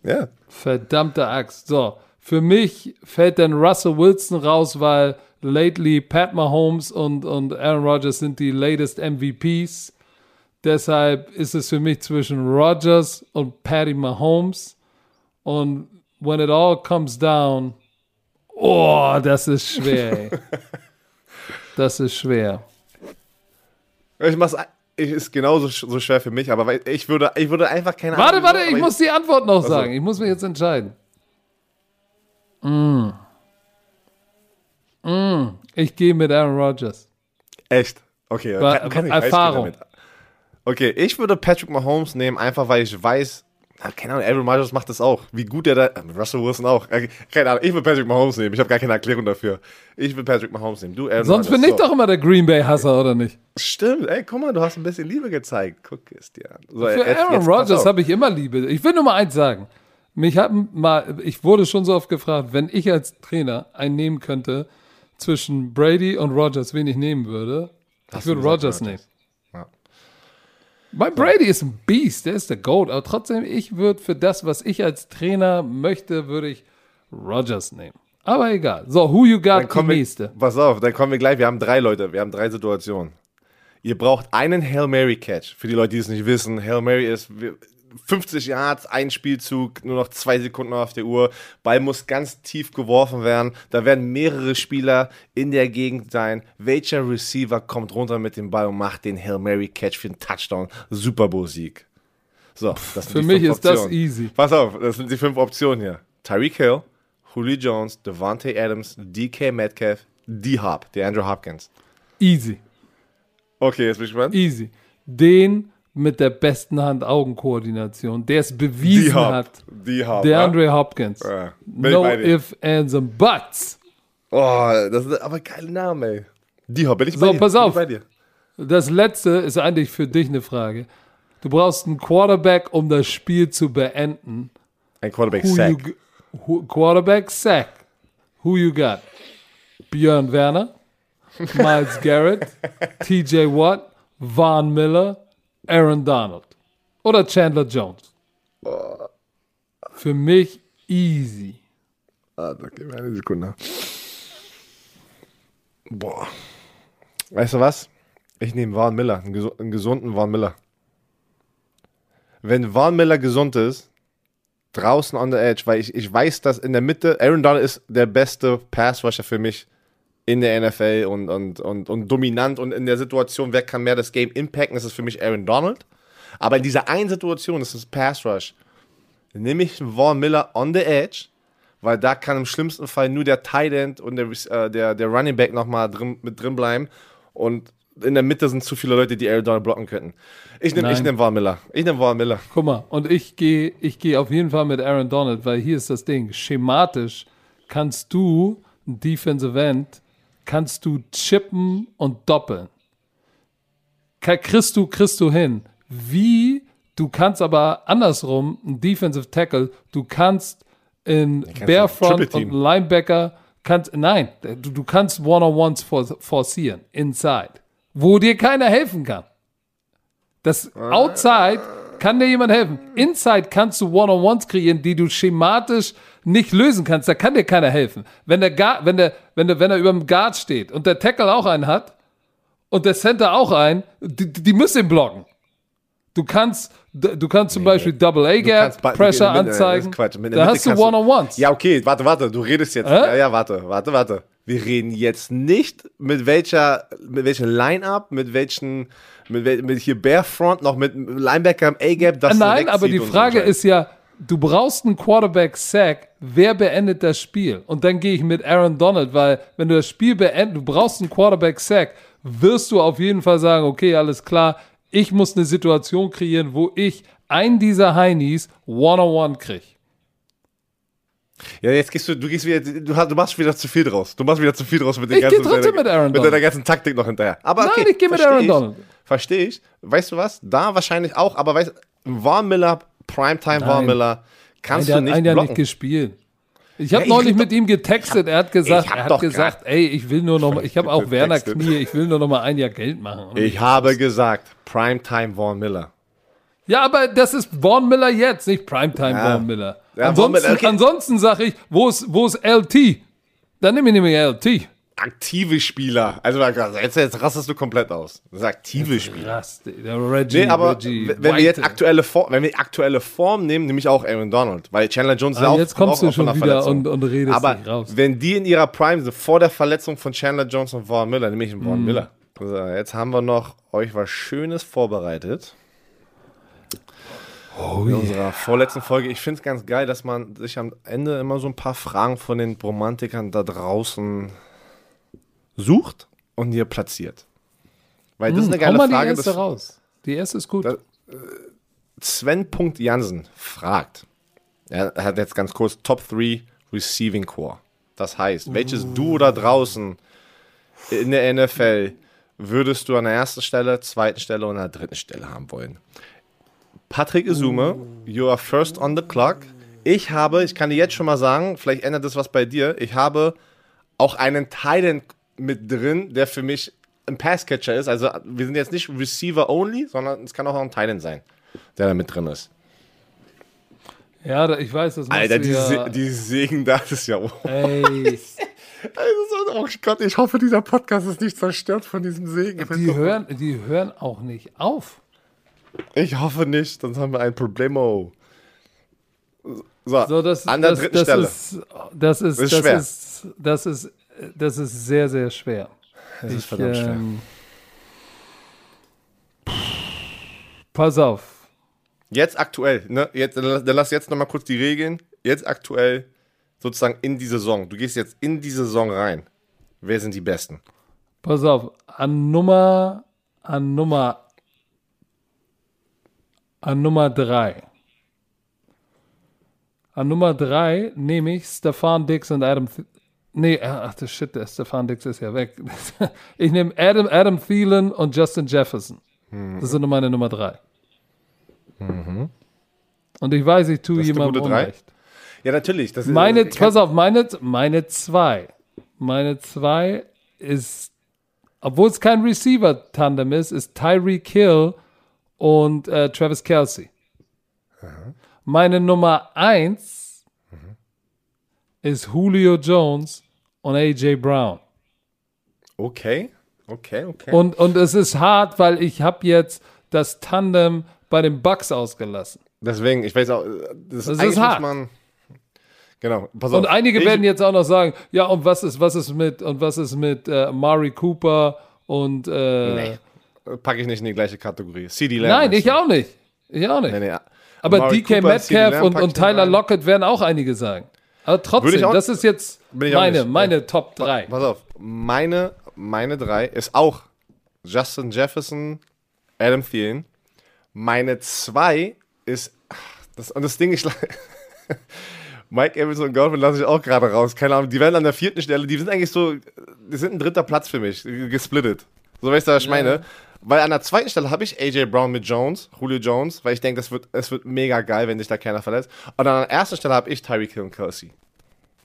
Ja. Verdammte Axt. So, für mich fällt dann Russell Wilson raus, weil lately Pat Mahomes und, und Aaron Rodgers sind die latest MVPs. Deshalb ist es für mich zwischen Rodgers und Patty Mahomes. Und when it all comes down, oh, das ist schwer. Das ist schwer. Ich mach's. Ist genauso so schwer für mich, aber ich würde, ich würde einfach keine Warte, Ahnung, warte, aber ich muss die Antwort noch so. sagen. Ich muss mich jetzt entscheiden. Mm. Mm. Ich gehe mit Aaron Rodgers. Echt? Okay, Wa- kann, kann ich Erfahrung. Okay, ich würde Patrick Mahomes nehmen, einfach weil ich weiß, keine Ahnung, Aaron Rodgers macht das auch. Wie gut er da, äh, Russell Wilson auch. Äh, Keine Ahnung, ich würde Patrick Mahomes nehmen. Ich habe gar keine Erklärung dafür. Ich würde Patrick Mahomes nehmen. Du, Aaron Sonst Rodgers, bin ich so. doch immer der Green Bay-Hasser, oder nicht? Stimmt, ey, guck mal, du hast ein bisschen Liebe gezeigt. Guck es dir an. So, Für jetzt- Aaron Rodgers habe ich immer Liebe. Ich will nur mal eins sagen. Mich hat mal, ich wurde schon so oft gefragt, wenn ich als Trainer einen nehmen könnte zwischen Brady und Rodgers, wen ich nehmen würde. Ich Hast du würde Rodgers nehmen. Ja. Weil Brady ist ein Beast, der ist der Goat. Aber trotzdem, ich würde für das, was ich als Trainer möchte, würde ich Rodgers nehmen. Aber egal. So, who you got die nächste? pass auf, dann kommen wir gleich. Wir haben drei Leute, wir haben drei Situationen. Ihr braucht einen Hail Mary Catch. Für die Leute, die es nicht wissen, Hail Mary ist 50 Yards, ein Spielzug, nur noch zwei Sekunden auf der Uhr. Ball muss ganz tief geworfen werden. Da werden mehrere Spieler in der Gegend sein. Welcher Receiver kommt runter mit dem Ball und macht den Hail Mary Catch für einen Touchdown? Super Bowl Sieg. So, das sind Für die mich fünf ist das Optionen. easy. Pass auf, das sind die fünf Optionen hier. Tyreek Hill, Julio Jones, Devontae Adams, DK Metcalf, D-Hop, der Andrew Hopkins. Easy. Okay, jetzt bin ich gespannt. Easy. Den mit der besten Hand-Augen-Koordination, der es bewiesen D-Hop. hat. D-Hop. Der ja? Andre Hopkins. Ja, no if, ands and buts. Oh, das ist aber geil Name, ey. D-Hop, bin ich So, bei dir. pass bin auf. Das letzte ist eigentlich für dich eine Frage. Du brauchst einen Quarterback, um das Spiel zu beenden. Ein Quarterback Who you, Sack. g- who, quarterback sack. Who you got? Björn Werner, Miles Garrett, TJ Watt, Von Miller, Aaron Donald oder Chandler Jones. Für mich easy. Ah, mir eine Sekunde. Boah. Weißt du was? Ich nehme Vaughn Miller, einen, gesu einen gesunden Vaughn Miller. Wenn Vaughn Miller gesund ist, draußen on the edge, weil ich, ich weiß, dass in der Mitte, Aaron Donald ist der beste Pass-Rusher für mich in der NFL und, und, und, und dominant und in der Situation, wer kann mehr das Game impacten, das ist für mich Aaron Donald. Aber in dieser einen Situation, das ist Pass-Rush, nehme ich Vaughn Miller on the edge, weil da kann im schlimmsten Fall nur der Tight End und der, äh, der, der Running Back nochmal drin, mit drin bleiben und in der Mitte sind zu viele Leute, die Aaron Donald blocken könnten. Ich nehme nehm Vaughn Miller. Ich nehme Vaughn Miller. Guck mal, und ich gehe ich geh auf jeden Fall mit Aaron Donald, weil hier ist das Ding. Schematisch kannst du ein Defensive End, kannst du chippen und doppeln. Kriegst du, kriegst du hin. Wie, du kannst aber andersrum, ein Defensive Tackle, du kannst in Barefront und. Linebacker, kannst, nein, du, du kannst One-on-Ones for, forcieren, inside, wo dir keiner helfen kann. Das Outside kann dir jemand helfen. Inside kannst du One-on-Ones kreieren, die du schematisch nicht lösen kannst. Da kann dir keiner helfen. Wenn der, Guard, wenn der, wenn der, wenn er über dem Guard steht und der Tackle auch einen hat und der Center auch einen, die, die müssen ihn blocken. Du kannst, du kannst zum Beispiel Double A Gap, Pressure mit- anzeigen. Quatsch. Mit Da hast du kannst One-on-Ones. Ja, okay, warte, warte, du redest jetzt. Hä? Ja, ja, warte, warte, warte. Wir reden jetzt nicht mit welcher, mit welcher Line-Up, mit welchen, mit, wel, mit hier Barefront, noch mit Linebacker im A-Gap, das Nein, aber die so Frage ist ja, du brauchst einen Quarterback-Sack, wer beendet das Spiel? Und dann gehe ich mit Aaron Donald, weil wenn du das Spiel beendest, du brauchst einen Quarterback-Sack, wirst du auf jeden Fall sagen, okay, alles klar, ich muss eine Situation kreieren, wo ich einen dieser Heinis one-on-one kriege. Ja, jetzt gehst du, du gehst wieder, du, hast, du machst wieder zu viel draus. Du machst wieder zu viel draus mit den Ich ganzen, trotzdem mit Aaron mit Donald. deiner ganzen Taktik noch hinterher. Aber Nein, okay, ich geh mit Aaron ich, Donald. Verstehe ich. Weißt du was? Da wahrscheinlich auch, aber weißt Vaughn Miller, Primetime Vaughn Nein. Miller, kannst der du hat nicht ein Jahr nicht gespielt. Ich habe ich neulich mit ihm getextet. Er hat gesagt, ich er hat gesagt, ey, ich will nur noch mal, ich habe auch Werner. Knie, ich will nur noch mal ein Jahr Geld machen. Und ich habe gesagt, Primetime Vaughn Miller. Ja, aber das ist Vaughn Miller jetzt, nicht Primetime Ja. Vaughn Miller. Ja, ansonsten Miller, okay. ansonsten sage ich, wo ist, wo ist LT? Dann nehme ich nämlich LT. Aktive Spieler. Also jetzt, jetzt rastest du komplett aus. Das ist aktive Spieler. Krass, der Reggie, Nee, aber Reggie wenn wir White. jetzt aktuelle Form, wenn wir aktuelle Form nehmen, nehme ich auch Aaron Donald, weil Chandler Jones ist Ah, auch jetzt kommst auch du schon wieder Verletzung. und, und redest Aber raus. wenn die in ihrer Prime sind, vor der Verletzung von Chandler Jones und Vaughn Miller, nehme ich einen Mhm. Vaughn Miller. So, jetzt haben wir noch euch was Schönes vorbereitet. Oh, in unserer vorletzten Folge. Ich finde es ganz geil, dass man sich am Ende immer so ein paar Fragen von den Romantikern da draußen sucht und hier platziert. Weil das ist eine Hm, geile mal die Frage. erste Das, raus. Die erste ist gut. Das- Sven.Jansen fragt, er hat jetzt ganz kurz Top 3 Receiving Core. Das heißt, welches Duo da draußen in der NFL würdest du an der ersten Stelle, zweiten Stelle und an der dritten Stelle haben wollen? Patrick Izume, you are first on the clock. Ich habe, ich kann dir jetzt schon mal sagen, vielleicht ändert das was bei dir, ich habe auch einen Titan mit drin, der für mich ein Passcatcher ist. Also wir sind jetzt nicht Receiver only, sondern es kann auch ein Titan sein, der da mit drin ist. Ja, da- ich weiß, das Alter, die, ja, Se die Segen, das ist ja. Oh, Ey, oh Gott, ich hoffe, dieser Podcast ist nicht zerstört von diesem Segen. die hören, die hören auch nicht auf. Ich hoffe nicht, sonst haben wir ein Problemo. So, So, das, an der das, dritten das Stelle. Ist, das ist, Ist das schwer. ist, das ist, das ist sehr, sehr schwer. das ist Ich, verdammt schwer. ähm, Pass auf. Jetzt aktuell, ne? Jetzt, dann lass jetzt nochmal kurz die Regeln. Jetzt aktuell sozusagen in die Saison. Du gehst jetzt in die Saison rein. Wer sind die Besten? Pass auf. An Nummer, an Nummer, an Nummer drei. An Nummer drei nehme ich Stefan Dix und Adam. Nee, äh, ach das Shit, der Stefan Dix ist ja weg. Ich nehme Adam, Adam Thielen und Justin Jefferson. Das sind meine Nummer drei. Und ich weiß, ich tue ist jemandem drei? Unrecht. Ja, natürlich. Das ist, Meine, äh, pass auf, meine, meine zwei. Meine zwei ist, obwohl es kein Receiver-Tandem ist, ist Tyreek Hill und äh, Travis Kelsey. Meine Nummer eins ist Julio Jones und AJ Brown. Okay, okay, okay. Und, und es ist hart, weil ich habe jetzt das Tandem bei den Bucks ausgelassen. Deswegen, ich weiß auch, das, Das ist hart. man. Genau, pass Und auf. einige Ich- werden jetzt auch noch sagen, ja, und was ist, was ist mit, und was ist mit äh, Mari Cooper und äh, Nee, packe ich nicht in die gleiche Kategorie. CD Lamb. Nein, ich auch nicht. Ich auch nicht. Nee, nee. Aber Amari DK Cooper, Metcalf und, und Tyler. Lockett werden auch einige sagen. Aber trotzdem, ich auch- das ist jetzt ich meine, meine Top 3. Pass auf, meine, meine drei ist auch Justin Jefferson, Adam Thielen. Meine zwei ist, das, und das Ding ist, Mike Evans und Godwin lasse ich auch gerade raus. Keine Ahnung, die werden an der vierten Stelle, die sind eigentlich so, die sind ein dritter Platz für mich, gesplittet. So weißt du, was ich meine? Weil an der zweiten Stelle habe ich AJ Brown mit Jones, Julio Jones, weil ich denke, das wird, es wird mega geil, wenn sich da keiner verletzt. Und an der ersten Stelle habe ich Tyreek Hill und Kelsey.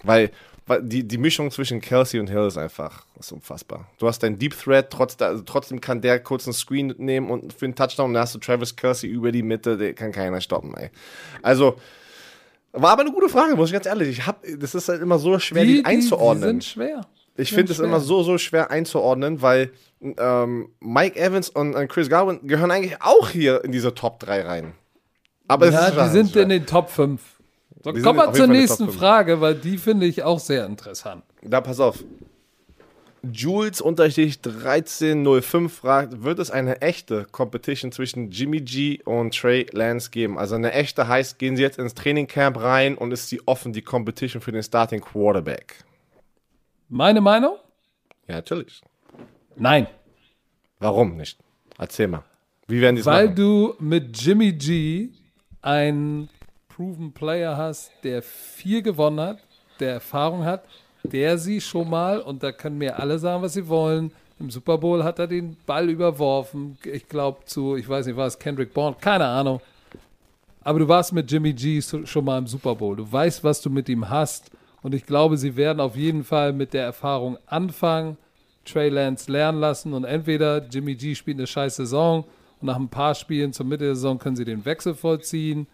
Weil, weil die, die Mischung zwischen Kelsey und Hill ist einfach ist unfassbar. Du hast deinen Deep Threat, trotz, also trotzdem kann der kurz einen Screen nehmen und für einen Touchdown, dann hast du Travis Kelsey über die Mitte, der kann keiner stoppen, ey. Also, war aber eine gute Frage, muss ich ganz ehrlich. Ich hab, das ist halt immer so schwer, die, Die, die, einzuordnen. die sind schwer. Ich finde es immer so, so schwer einzuordnen, weil ähm, Mike Evans und äh, Chris Garwin gehören eigentlich auch hier in diese Top 3 rein. Aber Ja, die sind schwer. in den Top 5. So, Die kommen wir zur nächsten. Frage, weil die finde ich auch sehr interessant. Da pass auf. Jules unterstrich 1305 fragt, wird es eine echte Competition zwischen Jimmy G und Trey Lance geben? Also eine echte heißt, gehen sie jetzt ins Trainingcamp rein und ist sie offen, die Competition für den Starting Quarterback? Meine Meinung? Ja, natürlich. Nein. Warum nicht? Erzähl mal. Wie werden die es Weil machen? du mit Jimmy G einen proven Player hast, der viel gewonnen hat, der Erfahrung hat, der sie schon mal, und da können mir alle sagen, was sie wollen, im Super Bowl hat er den Ball überworfen. Ich glaube zu, ich weiß nicht, war es Kendrick Bourne, keine Ahnung. Aber du warst mit Jimmy G schon mal im Super Bowl. Du weißt, was du mit ihm hast. Und ich glaube, sie werden auf jeden Fall mit der Erfahrung anfangen, Trey Lance lernen lassen. Und entweder Jimmy G spielt eine scheiß Saison und nach ein paar Spielen zur Mitte der Saison können sie den Wechsel vollziehen.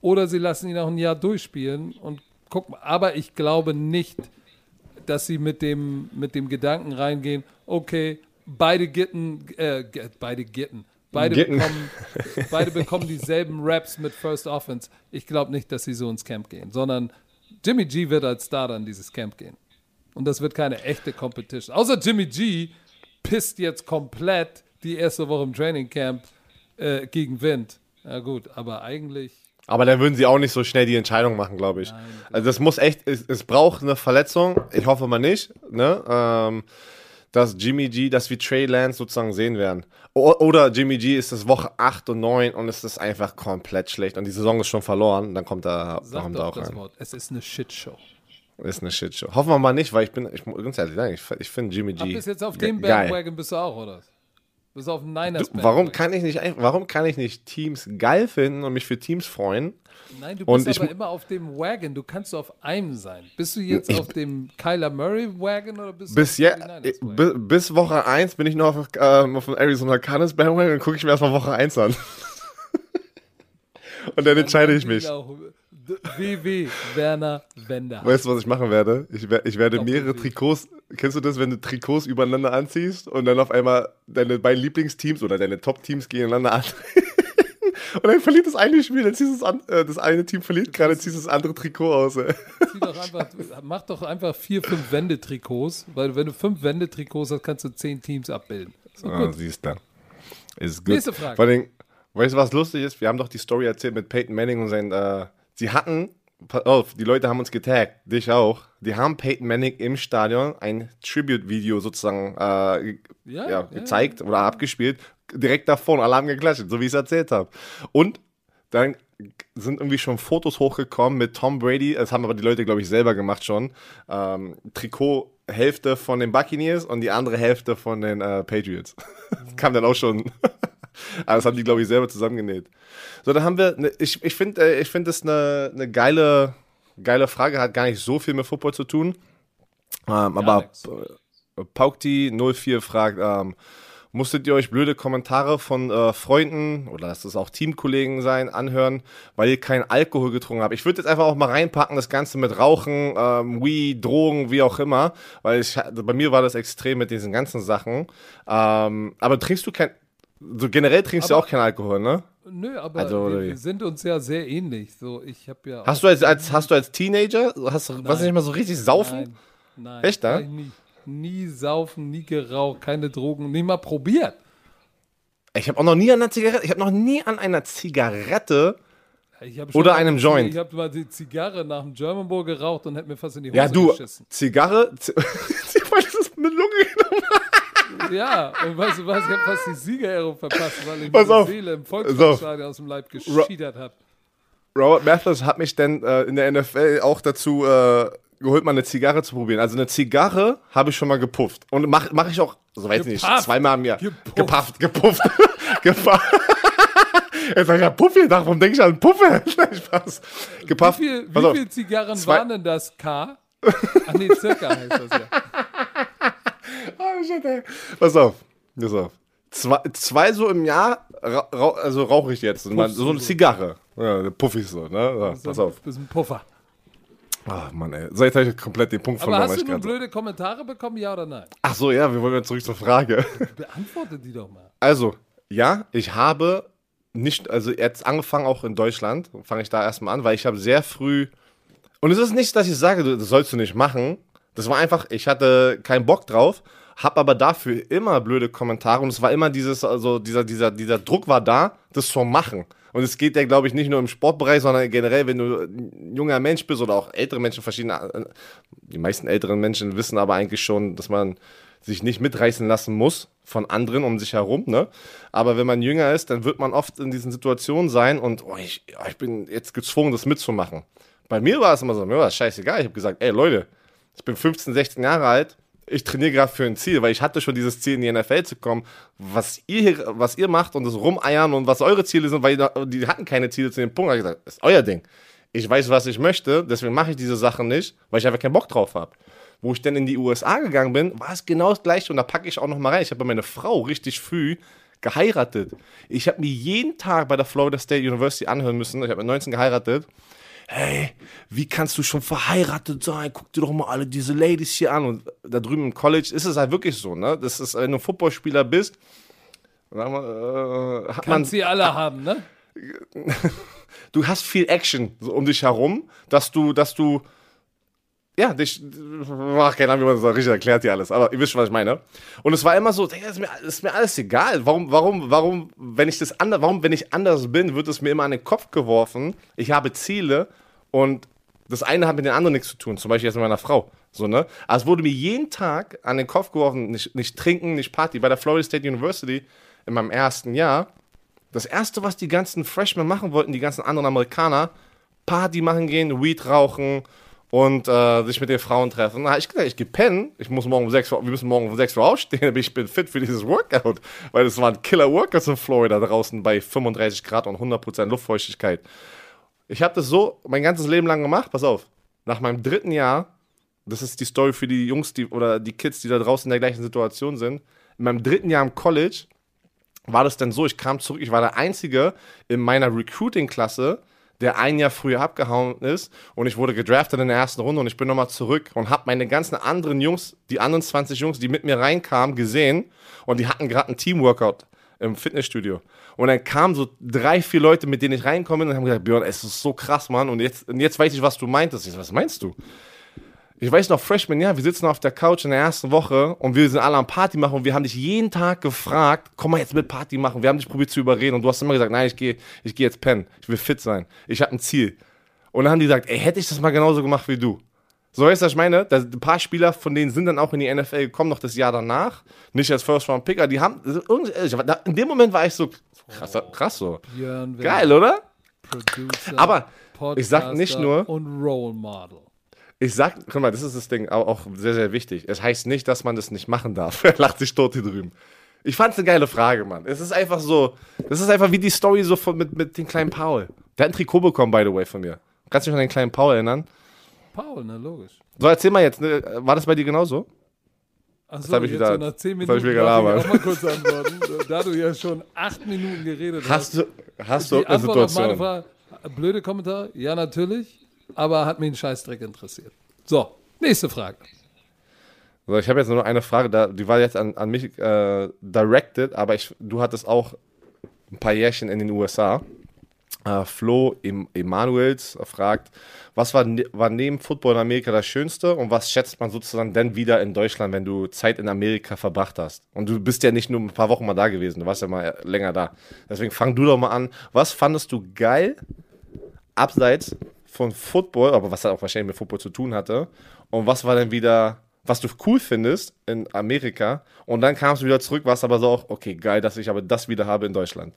Oder sie lassen ihn auch ein Jahr durchspielen und gucken. Aber ich glaube nicht, dass sie mit dem, mit dem Gedanken reingehen, okay, beide gitten, äh, beide gitten. Beide Gitten. bekommen, beide bekommen dieselben Raps mit First Offense. Ich glaube nicht, dass sie so ins Camp gehen, sondern Jimmy G wird als Starter in dieses Camp gehen. Und das wird keine echte Competition. Außer Jimmy G pisst jetzt komplett die erste Woche im Training Camp äh, gegen Wind. Ja gut, aber eigentlich Aber dann würden sie auch nicht so schnell die Entscheidung machen, glaube ich. Also das muss echt, es, es braucht eine Verletzung. Ich hoffe mal nicht. Ne? Ähm, dass Jimmy G, dass wir Trey Lance sozusagen sehen werden. O oder Jimmy G ist das Woche 8 und 9 und es ist einfach komplett schlecht und die Saison ist schon verloren, dann kommt er, Sag kommt doch auch das rein. Wort. Es ist eine Shitshow. Ist eine Shitshow. Hoffen wir mal nicht, weil ich bin, ich ganz ehrlich ich, ich finde Jimmy G. bist jetzt auf dem. Bandwagon bist du auch, oder? Bist du auf dem Niners Du, warum kann ich nicht warum kann ich nicht Teams geil finden und mich für Teams freuen? Nein, du Und bist ich aber mu- immer auf dem Wagon. Du kannst auf einem sein. Bist du jetzt auf dem Kyler Murray Wagon oder bist du Bis, auf dem 49ers Wagon? bi- bis Woche 1 bin ich noch auf, ähm, auf dem Arizona Cardinals Bandwagon und gucke ich mir erstmal Woche 1 an. und dann entscheide ich mich. Genau. WW Werner Wender. Weißt du, was ich machen werde? Ich, wer- ich werde mehrere. Trikots. Kennst du das, wenn du Trikots übereinander anziehst und dann auf einmal deine beiden Lieblingsteams oder deine Top-Teams gegeneinander an? und dann verliert das eine Spiel, dann ziehst du das, an, äh, das eine Team verliert gerade, ziehst du das andere Trikot aus. Ey. Zieh doch einfach, mach doch einfach vier, fünf Wendetrikots, weil wenn du fünf Wendetrikots hast, kannst du zehn Teams abbilden. So Ah, siehst du. Ist gut. Nächste Frage. Vor allem, weißt du, was lustig ist? Wir haben doch die Story erzählt mit Peyton Manning und sein. Äh, sie hatten, pass auf, die Leute haben uns getaggt, dich auch. Die haben Peyton Manning im Stadion ein Tribute-Video sozusagen äh, Ja, ja, ja, gezeigt oder abgespielt. Direkt davor alle haben geklatscht, so wie ich es erzählt habe. Und dann sind irgendwie schon Fotos hochgekommen mit Tom Brady, das haben aber die Leute, glaube ich, selber gemacht schon. Ähm, Trikot Hälfte von den Buccaneers und die andere Hälfte von den äh, Patriots. Kam dann auch schon. Aber das haben die, glaube ich, selber zusammengenäht. So, dann haben wir, ne, ich, ich finde, äh, ich finde das eine, eine geile, geile Frage, hat gar nicht so viel mit Football zu tun. Ähm, aber nix. äh, Paukti04 fragt, ähm, musstet ihr euch blöde Kommentare von äh, Freunden oder lasst es auch Teamkollegen sein, anhören, weil ihr keinen Alkohol getrunken habt? Ich würde jetzt einfach auch mal reinpacken, das Ganze mit Rauchen, ähm, Weed, Drogen, wie auch immer, weil ich, bei mir war das extrem mit diesen ganzen Sachen. Ähm, aber trinkst du kein, so generell trinkst du Aber- auch keinen Alkohol, ne? Nö, aber Also, wir, wir sind uns ja sehr ähnlich. So, ich habe ja. Hast du als, als, hast du als Teenager, hast du, was nicht mal so richtig saufen? Nein, nein. Echt, ich Nie, nie saufen, nie geraucht, keine Drogen, nie mal probiert. Ich habe auch noch nie an einer Zigarette, ich habe noch nie an einer Zigarette hab Oder einem Joint. Ich habe mal die Zigarre nach dem German Bowl geraucht und hätte mir fast in die Hose Ja, du, geschissen. Zigarre, Z das ist mit Lunge. Ja, und weißt du was, ich habe fast die Siegerehrung verpasst, weil ich Pass mir auf. Seele im Pass Volksstadion aus dem Leib geschiedert habe. Robert Mathis hat mich dann äh, in der NFL auch dazu äh, geholt, mal eine Zigarre zu probieren. Also eine Zigarre habe ich schon mal gepufft. Und mache mach ich auch, so weiß ich nicht, zweimal im Jahr. Gepufft. Gepufft, gepufft. gepufft. Jetzt sag ich ja Puff gedacht, warum denke ich an Puffe? Spaß. Gepufft. Wie, viel, wie viele Zigarren waren denn das? K? Ach nee, circa heißt das ja. Pass auf, pass auf. Zwei, zwei so im Jahr, ra rau also rauche ich jetzt. Man, so eine Zigarre. Ja, puff ich so, ne? So, pass auf. Das ist ein Puffer. Ach, Mann, ey. Jetzt habe ich komplett den Punkt Aber verloren. was hast du nur blöde Kommentare bekommen, ja oder nein? Ach so, ja, wir wollen wieder zurück zur Frage. Beantworte die doch mal. Also, ja, ich habe nicht, also jetzt angefangen auch in Deutschland, fange ich da erstmal an, weil ich habe sehr früh, und es ist nicht, dass ich sage, das sollst du nicht machen, das war einfach, ich hatte keinen Bock drauf, habe aber dafür immer blöde Kommentare und es war immer dieses, also dieser, dieser, dieser Druck war da, das zu machen. Und es geht ja, glaube ich, nicht nur im Sportbereich, sondern generell, wenn du ein junger Mensch bist oder auch ältere Menschen, verschiedene, die meisten älteren Menschen wissen aber eigentlich schon, dass man sich nicht mitreißen lassen muss von anderen um sich herum, ne? Aber wenn man jünger ist, dann wird man oft in diesen Situationen sein und oh, ich, ja, ich bin jetzt gezwungen, das mitzumachen. Bei mir war es immer so, mir war das scheißegal. Ich habe gesagt, ey Leute, ich bin 15, 16 Jahre alt, ich trainiere gerade für ein Ziel, weil ich hatte schon dieses Ziel, in die NFL zu kommen. Was ihr, hier, was ihr macht und das Rumeiern und was eure Ziele sind, weil die, hatten keine Ziele zu dem Punkt, habe ich gesagt, ist euer Ding. Ich weiß, was ich möchte, deswegen mache ich diese Sachen nicht, weil ich einfach keinen Bock drauf habe. Wo ich dann in die USA gegangen bin, war es genau das gleiche und da packe ich auch noch mal rein. Ich habe meine Frau richtig früh geheiratet. Ich habe mir jeden Tag bei der Florida State University anhören müssen, ich habe mit 19 geheiratet, hey, wie kannst du schon verheiratet sein? Guck dir doch mal alle diese Ladies hier an. Und da drüben im College ist es halt wirklich so, ne? Das ist, wenn du Footballspieler bist, sagen wir, äh, hat man, sie alle haben, ne? du hast viel Action um dich herum, dass du, dass du, ja, dich, ach, keine Ahnung, wie man das richtig erklärt hier alles, aber ihr wisst schon, was ich meine. Und es war immer so, Digga, ist mir, ist mir alles egal. Warum, warum, warum, wenn ich das anders, warum, wenn ich anders bin, wird es mir immer an den Kopf geworfen. Ich habe Ziele und das eine hat mit dem anderen nichts zu tun. Zum Beispiel jetzt mit meiner Frau. So, ne? Also es wurde mir jeden Tag an den Kopf geworfen, nicht, nicht trinken, nicht Party. Bei der Florida State University in meinem ersten Jahr, das erste, was die ganzen Freshmen machen wollten, die ganzen anderen Amerikaner, Party machen gehen, Weed rauchen und äh, sich mit den Frauen treffen. Habe ich gesagt, ich gehe pennen, ich muss morgen um 6 Uhr, wir müssen morgen um 6 Uhr aufstehen, aber ich bin fit für dieses Workout. Weil es waren Killer Workouts in Florida draußen bei 35 Grad und 100% Luftfeuchtigkeit. Ich habe das so mein ganzes Leben lang gemacht, pass auf. Nach meinem dritten Jahr, das ist die Story für die Jungs die, oder die Kids, die da draußen in der gleichen Situation sind. In meinem dritten Jahr im College war das dann so, ich kam zurück, ich war der Einzige in meiner Recruiting-Klasse, der ein Jahr früher abgehauen ist und ich wurde gedraftet in der ersten Runde und ich bin nochmal zurück und habe meine ganzen anderen Jungs, die anderen 20 Jungs, die mit mir reinkamen, gesehen und die hatten gerade einen Teamworkout im Fitnessstudio. Und dann kamen so drei, vier Leute, mit denen ich reinkomme und haben gesagt, Björn, es ist so krass, Mann. Und jetzt, und jetzt weiß ich, was du meintest. Ich so, was meinst du? Ich weiß noch, Freshman, ja, wir sitzen auf der Couch in der ersten Woche und wir sind alle am Party machen und wir haben dich jeden Tag gefragt, komm mal jetzt mit Party machen. Wir haben dich probiert zu überreden und du hast immer gesagt, nein, ich gehe ich geh jetzt pennen. Ich will fit sein. Ich habe ein Ziel. Und dann haben die gesagt, ey, hätte ich das mal genauso gemacht wie du. So weißt du, was ich meine? Da, ein paar Spieler von denen sind dann auch in die NFL gekommen, noch das Jahr danach. Nicht als First Round Picker. Die haben, in dem Moment war ich so, krass, krass so. Geil, oder? Producer, Aber ich sag nicht nur- Und Role Model. Ich sag, guck mal, das ist das Ding, auch, sehr, sehr wichtig. Es heißt nicht, dass man das nicht machen darf. Er lacht sich tot hier drüben. Ich fand's eine geile Frage, Mann. Es ist einfach so, das ist einfach wie die Story so von, mit, mit dem kleinen Paul. Der hat ein Trikot bekommen, by the way, von mir. Kannst du dich an den kleinen Paul erinnern? Paul, ne, logisch. So, erzähl mal jetzt, ne, war das bei dir genauso? Achso, hab ich jetzt wieder- so nach 10 das hab ich Minuten wieder darf ich gelabert. auch mal kurz antworten. da du ja schon 8 Minuten geredet hast. Hast du, hast du eine Situation? Frage, blöde Kommentar, ja natürlich, aber hat mich ein Scheißdreck interessiert. So, nächste Frage. So, ich habe jetzt nur noch eine Frage, da, die war jetzt an, an mich äh, directed, aber ich, du hattest auch ein paar Jährchen in den USA. Äh, Flo em Emanuels fragt, was war, ne war neben Football in Amerika das Schönste und was schätzt man sozusagen denn wieder in Deutschland, wenn du Zeit in Amerika verbracht hast? Und du bist ja nicht nur ein paar Wochen mal da gewesen, du warst ja mal länger da. Deswegen fang du doch mal an. Was fandest du geil, abseits von Football, aber was halt auch wahrscheinlich mit Football zu tun hatte? Und was war denn wieder, was du cool findest in Amerika? Und dann kamst du wieder zurück, warst aber so auch, okay, geil, dass ich aber das wieder habe in Deutschland.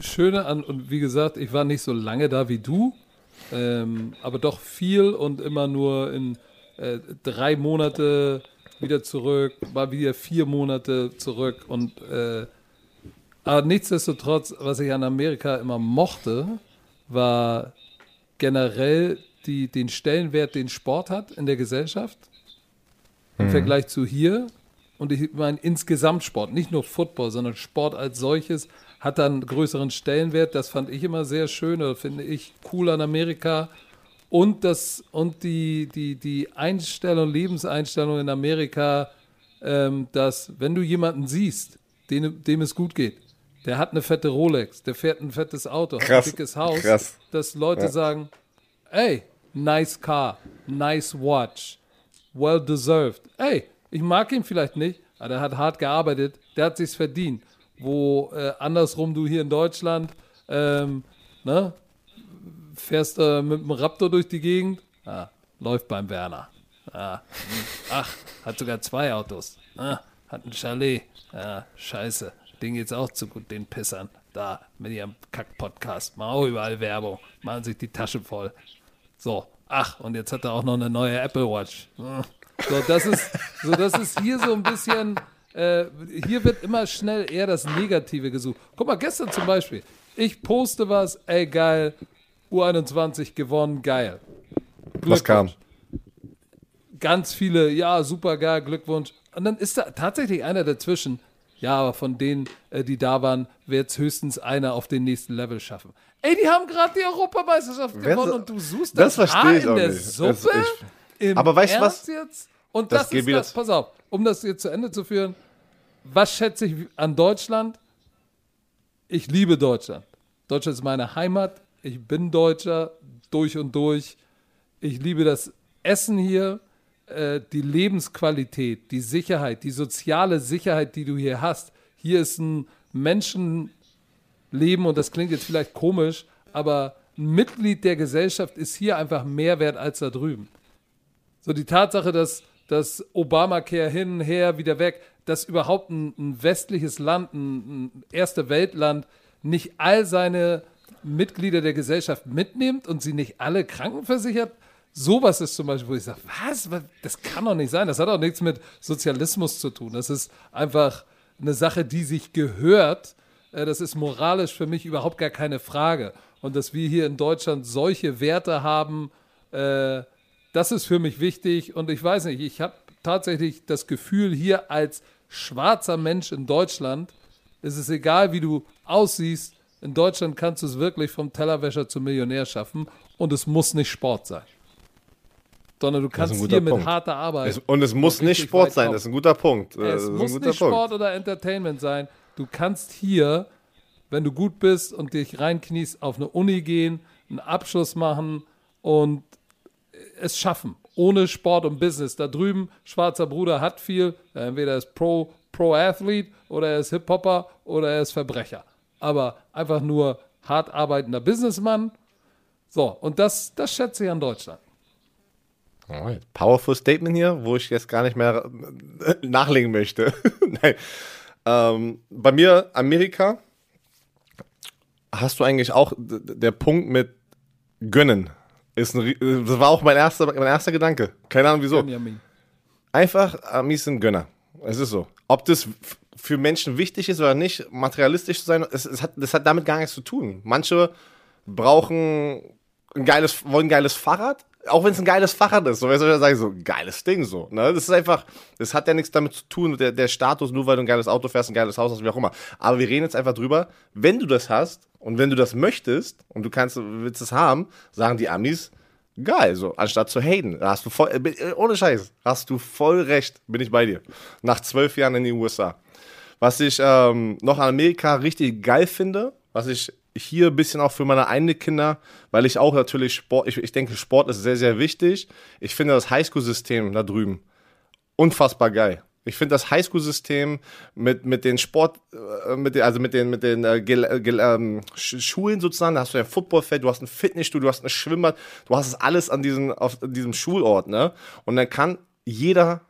Schöne an, und wie gesagt, ich war nicht so lange da wie du, ähm, aber doch viel und immer nur in äh, drei Monate wieder zurück, war wieder vier Monate zurück und äh, aber nichtsdestotrotz, was ich an Amerika immer mochte, war generell die, den Stellenwert, den Sport hat in der Gesellschaft im Vergleich zu hier. Und ich meine, insgesamt Sport, nicht nur Football, sondern Sport als solches hat dann einen größeren Stellenwert. Das fand ich immer sehr schön oder finde ich cool an Amerika. Und, das, und die, die, die Einstellung, Lebenseinstellung in Amerika, ähm, dass wenn du jemanden siehst, dem, dem es gut geht, der hat eine fette Rolex, der fährt ein fettes Auto, hat Krass, ein dickes Haus, krass. dass Leute sagen, ey, nice car, nice watch, well deserved. Ey, ich mag ihn vielleicht nicht, aber der hat hart gearbeitet, der hat sich's verdient. Wo äh, andersrum du hier in Deutschland, ähm, ne, fährst äh, mit dem Raptor durch die Gegend, ah, läuft beim Werner. Ah, hm, ach, hat sogar zwei Autos. Ah, hat ein Chalet. Ah, scheiße. Den geht's auch zu gut, den Pissern. Da, mit ihrem Kack-Podcast. Machen auch überall Werbung. Machen sich die Tasche voll. So, ach, und jetzt hat er auch noch eine neue Apple Watch. Hm. So, das ist, so, das ist hier so ein bisschen, äh, hier wird immer schnell eher das Negative gesucht. Guck mal, gestern zum Beispiel, ich poste was, ey, geil, U21 gewonnen, geil. Was kam? Ganz viele, ja, super geil, Glückwunsch. Und dann ist da tatsächlich einer dazwischen. Ja, aber von denen, äh, die da waren, wird es höchstens einer auf den nächsten Level schaffen. Ey, die haben gerade die Europameisterschaft gewonnen und du suchst Das das, ich in der nicht. Suppe? Das- Im Aber weißt du was? Jetzt? Und Das das, ist das, pass auf, um das jetzt zu Ende zu führen, was schätze ich an Deutschland? Ich liebe Deutschland. Deutschland ist meine Heimat. Ich bin Deutscher durch und durch. Ich liebe das Essen hier, äh, die Lebensqualität, die Sicherheit, die soziale Sicherheit, die du hier hast. Hier ist ein Menschenleben und das klingt jetzt vielleicht komisch, aber ein Mitglied der Gesellschaft ist hier einfach mehr wert als da drüben. So die Tatsache, dass, dass Obamacare hin her, wieder weg, dass überhaupt ein, ein westliches Land, ein, ein erste Weltland nicht all seine Mitglieder der Gesellschaft mitnimmt und sie nicht alle krankenversichert, sowas ist zum Beispiel, wo ich sage, was? Das kann doch nicht sein. Das hat auch nichts mit Sozialismus zu tun. Das ist einfach eine Sache, die sich gehört. Äh, Das ist moralisch für mich überhaupt gar keine Frage. Und dass wir hier in Deutschland solche Werte haben, äh, das ist für mich wichtig. Und ich weiß nicht, ich habe tatsächlich das Gefühl, hier als schwarzer Mensch in Deutschland ist es egal, wie du aussiehst. In Deutschland kannst du es wirklich vom Tellerwäscher zum Millionär schaffen. Und es muss nicht Sport sein. Sondern du kannst hier mit Punkt. harter Arbeit. Es, und es muss nicht Sport sein, das ist ein guter Punkt. Es muss nicht Punkt. Sport oder Entertainment sein. Du kannst hier, wenn du gut bist und dich reinkniest, auf eine Uni gehen, einen Abschluss machen und es schaffen. Ohne Sport und Business. Da drüben, schwarzer Bruder hat viel. Entweder er ist Pro, Pro-Athlet oder er ist Hip-Hopper oder er ist Verbrecher. Aber einfach nur hart arbeitender Businessmann. So, und das, das schätze ich an Deutschland. Alright. Powerful Statement hier, wo ich jetzt gar nicht mehr äh, nachlegen möchte. Nein. Ähm, bei mir, Amerika, hast du eigentlich auch der Punkt mit gönnen. Ist ein, das war auch mein erster, mein erster Gedanke. Keine Ahnung wieso. Einfach, Amis sind Gönner. Es ist so. Ob das für Menschen wichtig ist oder nicht, materialistisch zu sein, es, es hat, das hat damit gar nichts zu tun. Manche brauchen ein geiles, wollen ein geiles Fahrrad, auch wenn es ein geiles Fahrrad ist. So, weißt du, sage, so, geiles Ding, so. Ne? Das ist einfach, das hat ja nichts damit zu tun, der, der Status, nur weil du ein geiles Auto fährst, ein geiles Haus hast, wie auch immer. Aber wir reden jetzt einfach drüber, wenn du das hast und wenn du das möchtest und du kannst, willst es haben, sagen die Amis, geil, so, anstatt zu haten. Da hast du voll, ohne Scheiß, hast du voll recht, bin ich bei dir. Nach zwölf Jahren in den USA. Was ich ähm, noch an Amerika richtig geil finde, was ich hier ein bisschen auch für meine eigenen Kinder, weil ich auch natürlich Sport, ich, ich denke, Sport ist sehr, sehr wichtig. Ich finde das Highschool-System da drüben unfassbar geil. Ich finde das Highschool-System mit, mit den Sport, äh, mit den, also mit den, mit den äh, äh, ähm, Sch Schulen sozusagen, da hast du ein Footballfeld, du hast ein Fitnessstudio, du hast ein Schwimmbad, du hast es alles an diesem, auf diesem Schulort, ne? Und dann kann jeder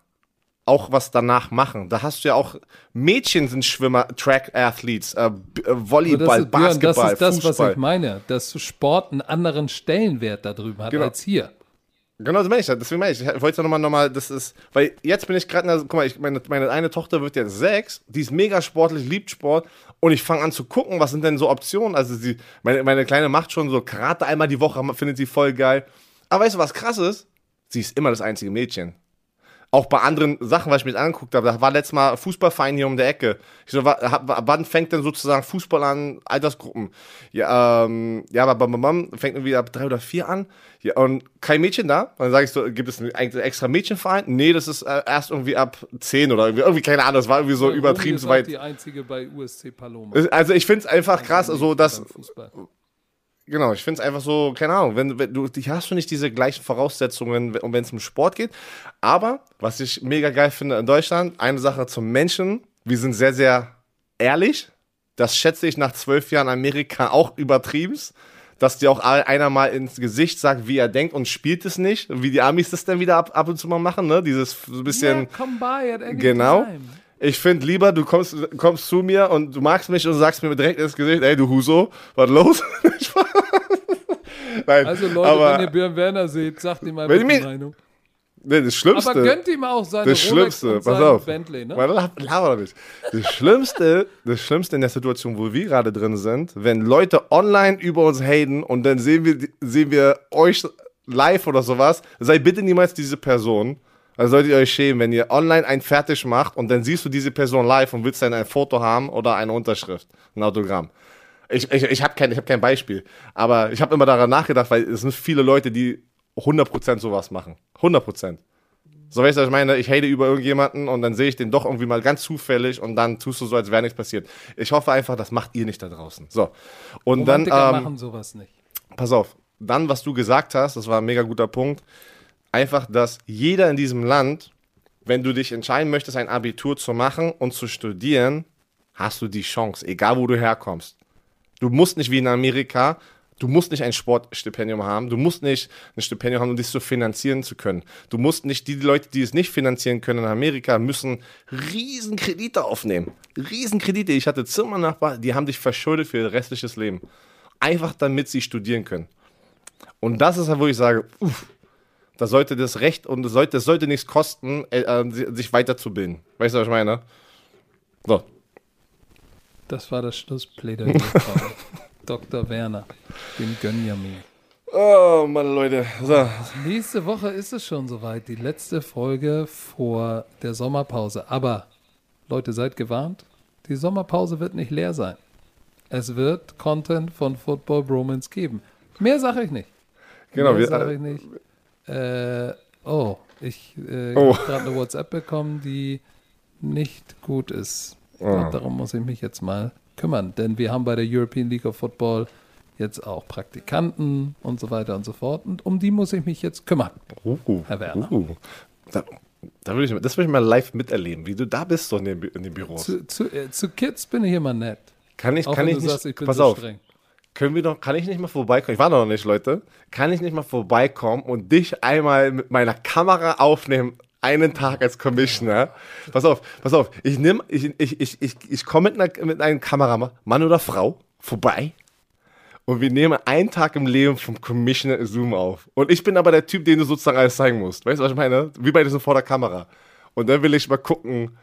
auch was danach machen. Da hast du ja auch Mädchen sind Schwimmer, Track-Athletes, äh, B- äh, Aber Volleyball, das, ist, Basketball, das ist das, Fußball. was ich meine, dass Sport einen anderen Stellenwert da drüben hat Genau. als hier. Genau, das meine ich. Deswegen meine ich. Ich wollte es ja nochmal, nochmal, das ist, weil jetzt bin ich gerade, guck mal, ich, meine, meine eine Tochter wird jetzt sechs, die ist mega sportlich, liebt Sport und ich fange an zu gucken, was sind denn so Optionen. Also sie, meine, meine Kleine macht schon so Karate einmal die Woche, findet sie voll geil. Aber weißt du, was krass ist? Sie ist immer das einzige Mädchen. Auch bei anderen Sachen, was ich mir angeguckt habe, da war letztes Mal Fußballverein hier um der Ecke. Ich so, wann fängt denn sozusagen Fußball an, Altersgruppen? Ja, ähm, ja, aber bei meiner Mom fängt irgendwie ab drei oder vier an. Ja, und kein Mädchen da. Dann sage ich so, gibt es einen extra Mädchenverein? Nee, das ist äh, erst irgendwie ab zehn oder irgendwie, irgendwie keine Ahnung, das war irgendwie so Romy übertrieben ist weit. die einzige bei USC Paloma. Also ich finde es einfach krass, so dass, Beim Fußball. Genau, ich finde es einfach so, keine Ahnung, wenn, wenn du die hast du nicht diese gleichen Voraussetzungen, wenn es um Sport geht. Aber was ich mega geil finde in Deutschland, eine Sache zum Menschen, wir sind sehr, sehr ehrlich. Das schätze ich nach zwölf Jahren Amerika auch übertrieben, dass dir auch einer mal ins Gesicht sagt, wie er denkt und spielt es nicht, wie die Amis das dann wieder ab, ab und zu mal machen, ne? Dieses so ein bisschen. Ja, come by at any Genau. time. Ich finde lieber, du kommst, kommst zu mir und du magst mich und sagst mir direkt ins Gesicht, ey, du Huso, was los? Nein, Also Leute, aber, wenn ihr Björn Werner seht, sagt ihm mal Wenn die Meinung. nee, das Schlimmste, Aber gönnt ihm auch seine das Rolex Schlimmste, und pass auf, Bentley, ne? Laber nicht. Das Schlimmste, das Schlimmste in der Situation, wo wir gerade drin sind, wenn Leute online über uns haten und dann sehen wir, sehen wir euch live oder sowas, seid bitte niemals diese Person. Also solltet ihr euch schämen, wenn ihr online einen fertig macht und dann siehst du diese Person live und willst dann ein Foto haben oder eine Unterschrift, ein Autogramm. Ich, ich, ich habe kein, ich hab kein Beispiel, aber ich habe immer daran nachgedacht, weil es sind viele Leute, die 100% sowas machen. 100%. So weißt du, was ich meine, ich hate über irgendjemanden und dann sehe ich den doch irgendwie mal ganz zufällig und dann tust du so, als wäre nichts passiert. Ich hoffe einfach, das macht ihr nicht da draußen. So. Und dann, Romantiker ähm, machen sowas nicht. pass auf, dann, was du gesagt hast, das war ein mega guter Punkt, einfach, dass jeder in diesem Land, wenn du dich entscheiden möchtest, ein Abitur zu machen und zu studieren, hast du die Chance, egal wo du herkommst. Du musst nicht wie in Amerika, Du musst nicht ein Sportstipendium haben, du musst nicht ein Stipendium haben, um dich so finanzieren zu können. Du musst nicht, die Leute, die es nicht finanzieren können in Amerika, müssen riesen Kredite aufnehmen. Riesen Kredite. Ich hatte Zimmernachbarn, die haben dich verschuldet für ihr restliches Leben. Einfach damit sie studieren können. Und das ist halt, wo ich sage, uff, da sollte das Recht und es sollte, das sollte nichts kosten, äh, äh, sich weiterzubilden. Weißt du, was ich meine? So. Das war das Schlussplädoyer von Dr. Werner, dem Gönjamin. Oh, meine Leute. So. Nächste Woche ist es schon soweit, die letzte Folge vor der Sommerpause. Aber, Leute, seid gewarnt, die Sommerpause wird nicht leer sein. Es wird Content von Football Bromance geben. Mehr sage ich nicht. Genau, Mehr wir- sage ich nicht. Äh, oh, ich äh, Oh. habe gerade eine WhatsApp bekommen, die nicht gut ist. Oh. Und darum muss ich mich jetzt mal kümmern. Denn wir haben bei der European League of Football jetzt auch Praktikanten und so weiter und so fort. Und um die muss ich mich jetzt kümmern. Uh, Herr Werner. Uh. Da, da will ich, das will ich mal live miterleben, wie du da bist so in den, in den Büros. Zu, zu, äh, zu Kids bin ich immer nett. Kann ich, Auch kann ich nicht, sagst, ich pass so auf, streng. Können wir doch, kann ich nicht mal vorbeikommen, ich war noch nicht, Leute, kann ich nicht mal vorbeikommen und dich einmal mit meiner Kamera aufnehmen, einen Tag als Commissioner? Pass auf, pass auf, ich nimm, ich, ich, ich, ich, ich komme mit, mit einem Kameramann, Mann oder Frau, vorbei und wir nehmen einen Tag im Leben vom Commissioner Zoom auf. Und ich bin aber der Typ, den du sozusagen alles zeigen musst. Weißt du, was ich meine? Wie bei diesem vor der Kamera. Und dann will ich mal gucken,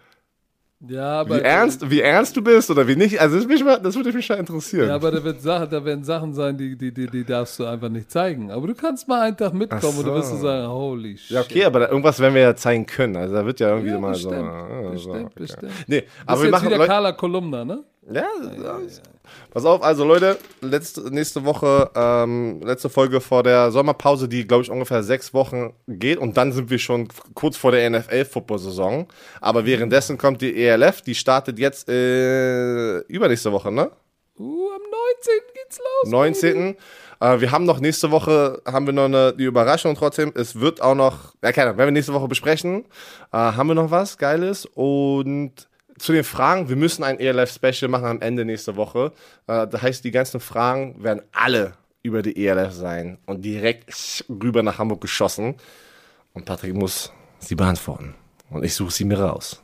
Ja, aber, wie ernst, wie ernst du bist oder wie nicht. Also das, mich mal, das würde mich schon interessieren. Ja, aber da, wird Sache, da werden Sachen sein, die, die, die, die darfst du einfach nicht zeigen. Aber du kannst mal einen Tag mitkommen Ach und du wirst so. so sagen, holy shit. Ja, okay, aber da, irgendwas werden wir ja zeigen können. Also da wird ja irgendwie Ja, mal bestimmt, so. ah, bestimmt, so okay. bestimmt. Nee, Aber wir jetzt machen wieder Leute, Carla Kolumna, ne? Ja, ja, Pass auf, also Leute, letzte, nächste Woche, ähm, letzte Folge vor der Sommerpause, die glaube ich ungefähr sechs Wochen geht und dann sind wir schon kurz vor der NFL-Football-Saison. Aber währenddessen kommt die ELF, die startet jetzt äh, übernächste Woche, ne? Uh, am 19. geht's los. 19. Äh, wir haben noch nächste Woche, haben wir noch eine die Überraschung trotzdem. Es wird auch noch, ja keine Ahnung, werden wir nächste Woche besprechen. Äh, haben wir noch was Geiles? Und zu den Fragen, wir müssen ein ELF-Special machen am Ende nächste Woche. Äh, das heißt, die ganzen Fragen werden alle über die ELF sein und direkt rüber nach Hamburg geschossen. Und Patrick muss sie beantworten. Und ich suche sie mir raus.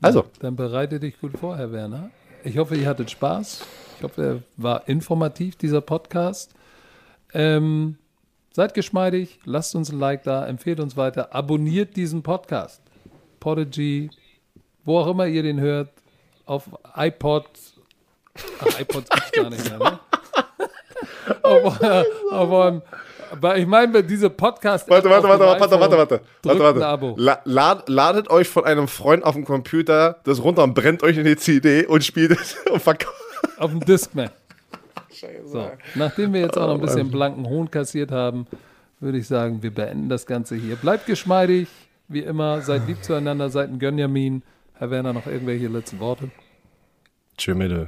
Also, Dann bereite dich gut vor, Herr Werner. Ich hoffe, ihr hattet Spaß. Ich hoffe, er war informativ, dieser Podcast. Ähm, seid geschmeidig, lasst uns ein Like da, empfehlt uns weiter, abonniert diesen Podcast. Podigy, wo auch immer ihr den hört, auf iPod. Ach, iPods gibt's gar nicht mehr, ne? auf, auf aber ich meine, diese Podcast. Warte, warte, warte, warte, warte, warte, warte. Warte, Abo. La lad, ladet euch von einem Freund auf dem Computer das runter und brennt euch in die CD und spielt es und verkauft. Auf dem Discman. So, nachdem wir jetzt auch noch ein bisschen blanken Hohn kassiert haben, würde ich sagen, wir beenden das Ganze hier. Bleibt geschmeidig, wie immer, seid lieb zueinander, seid ein Gönjamin. Herr Werner, noch irgendwelche letzten Worte? Tschüss.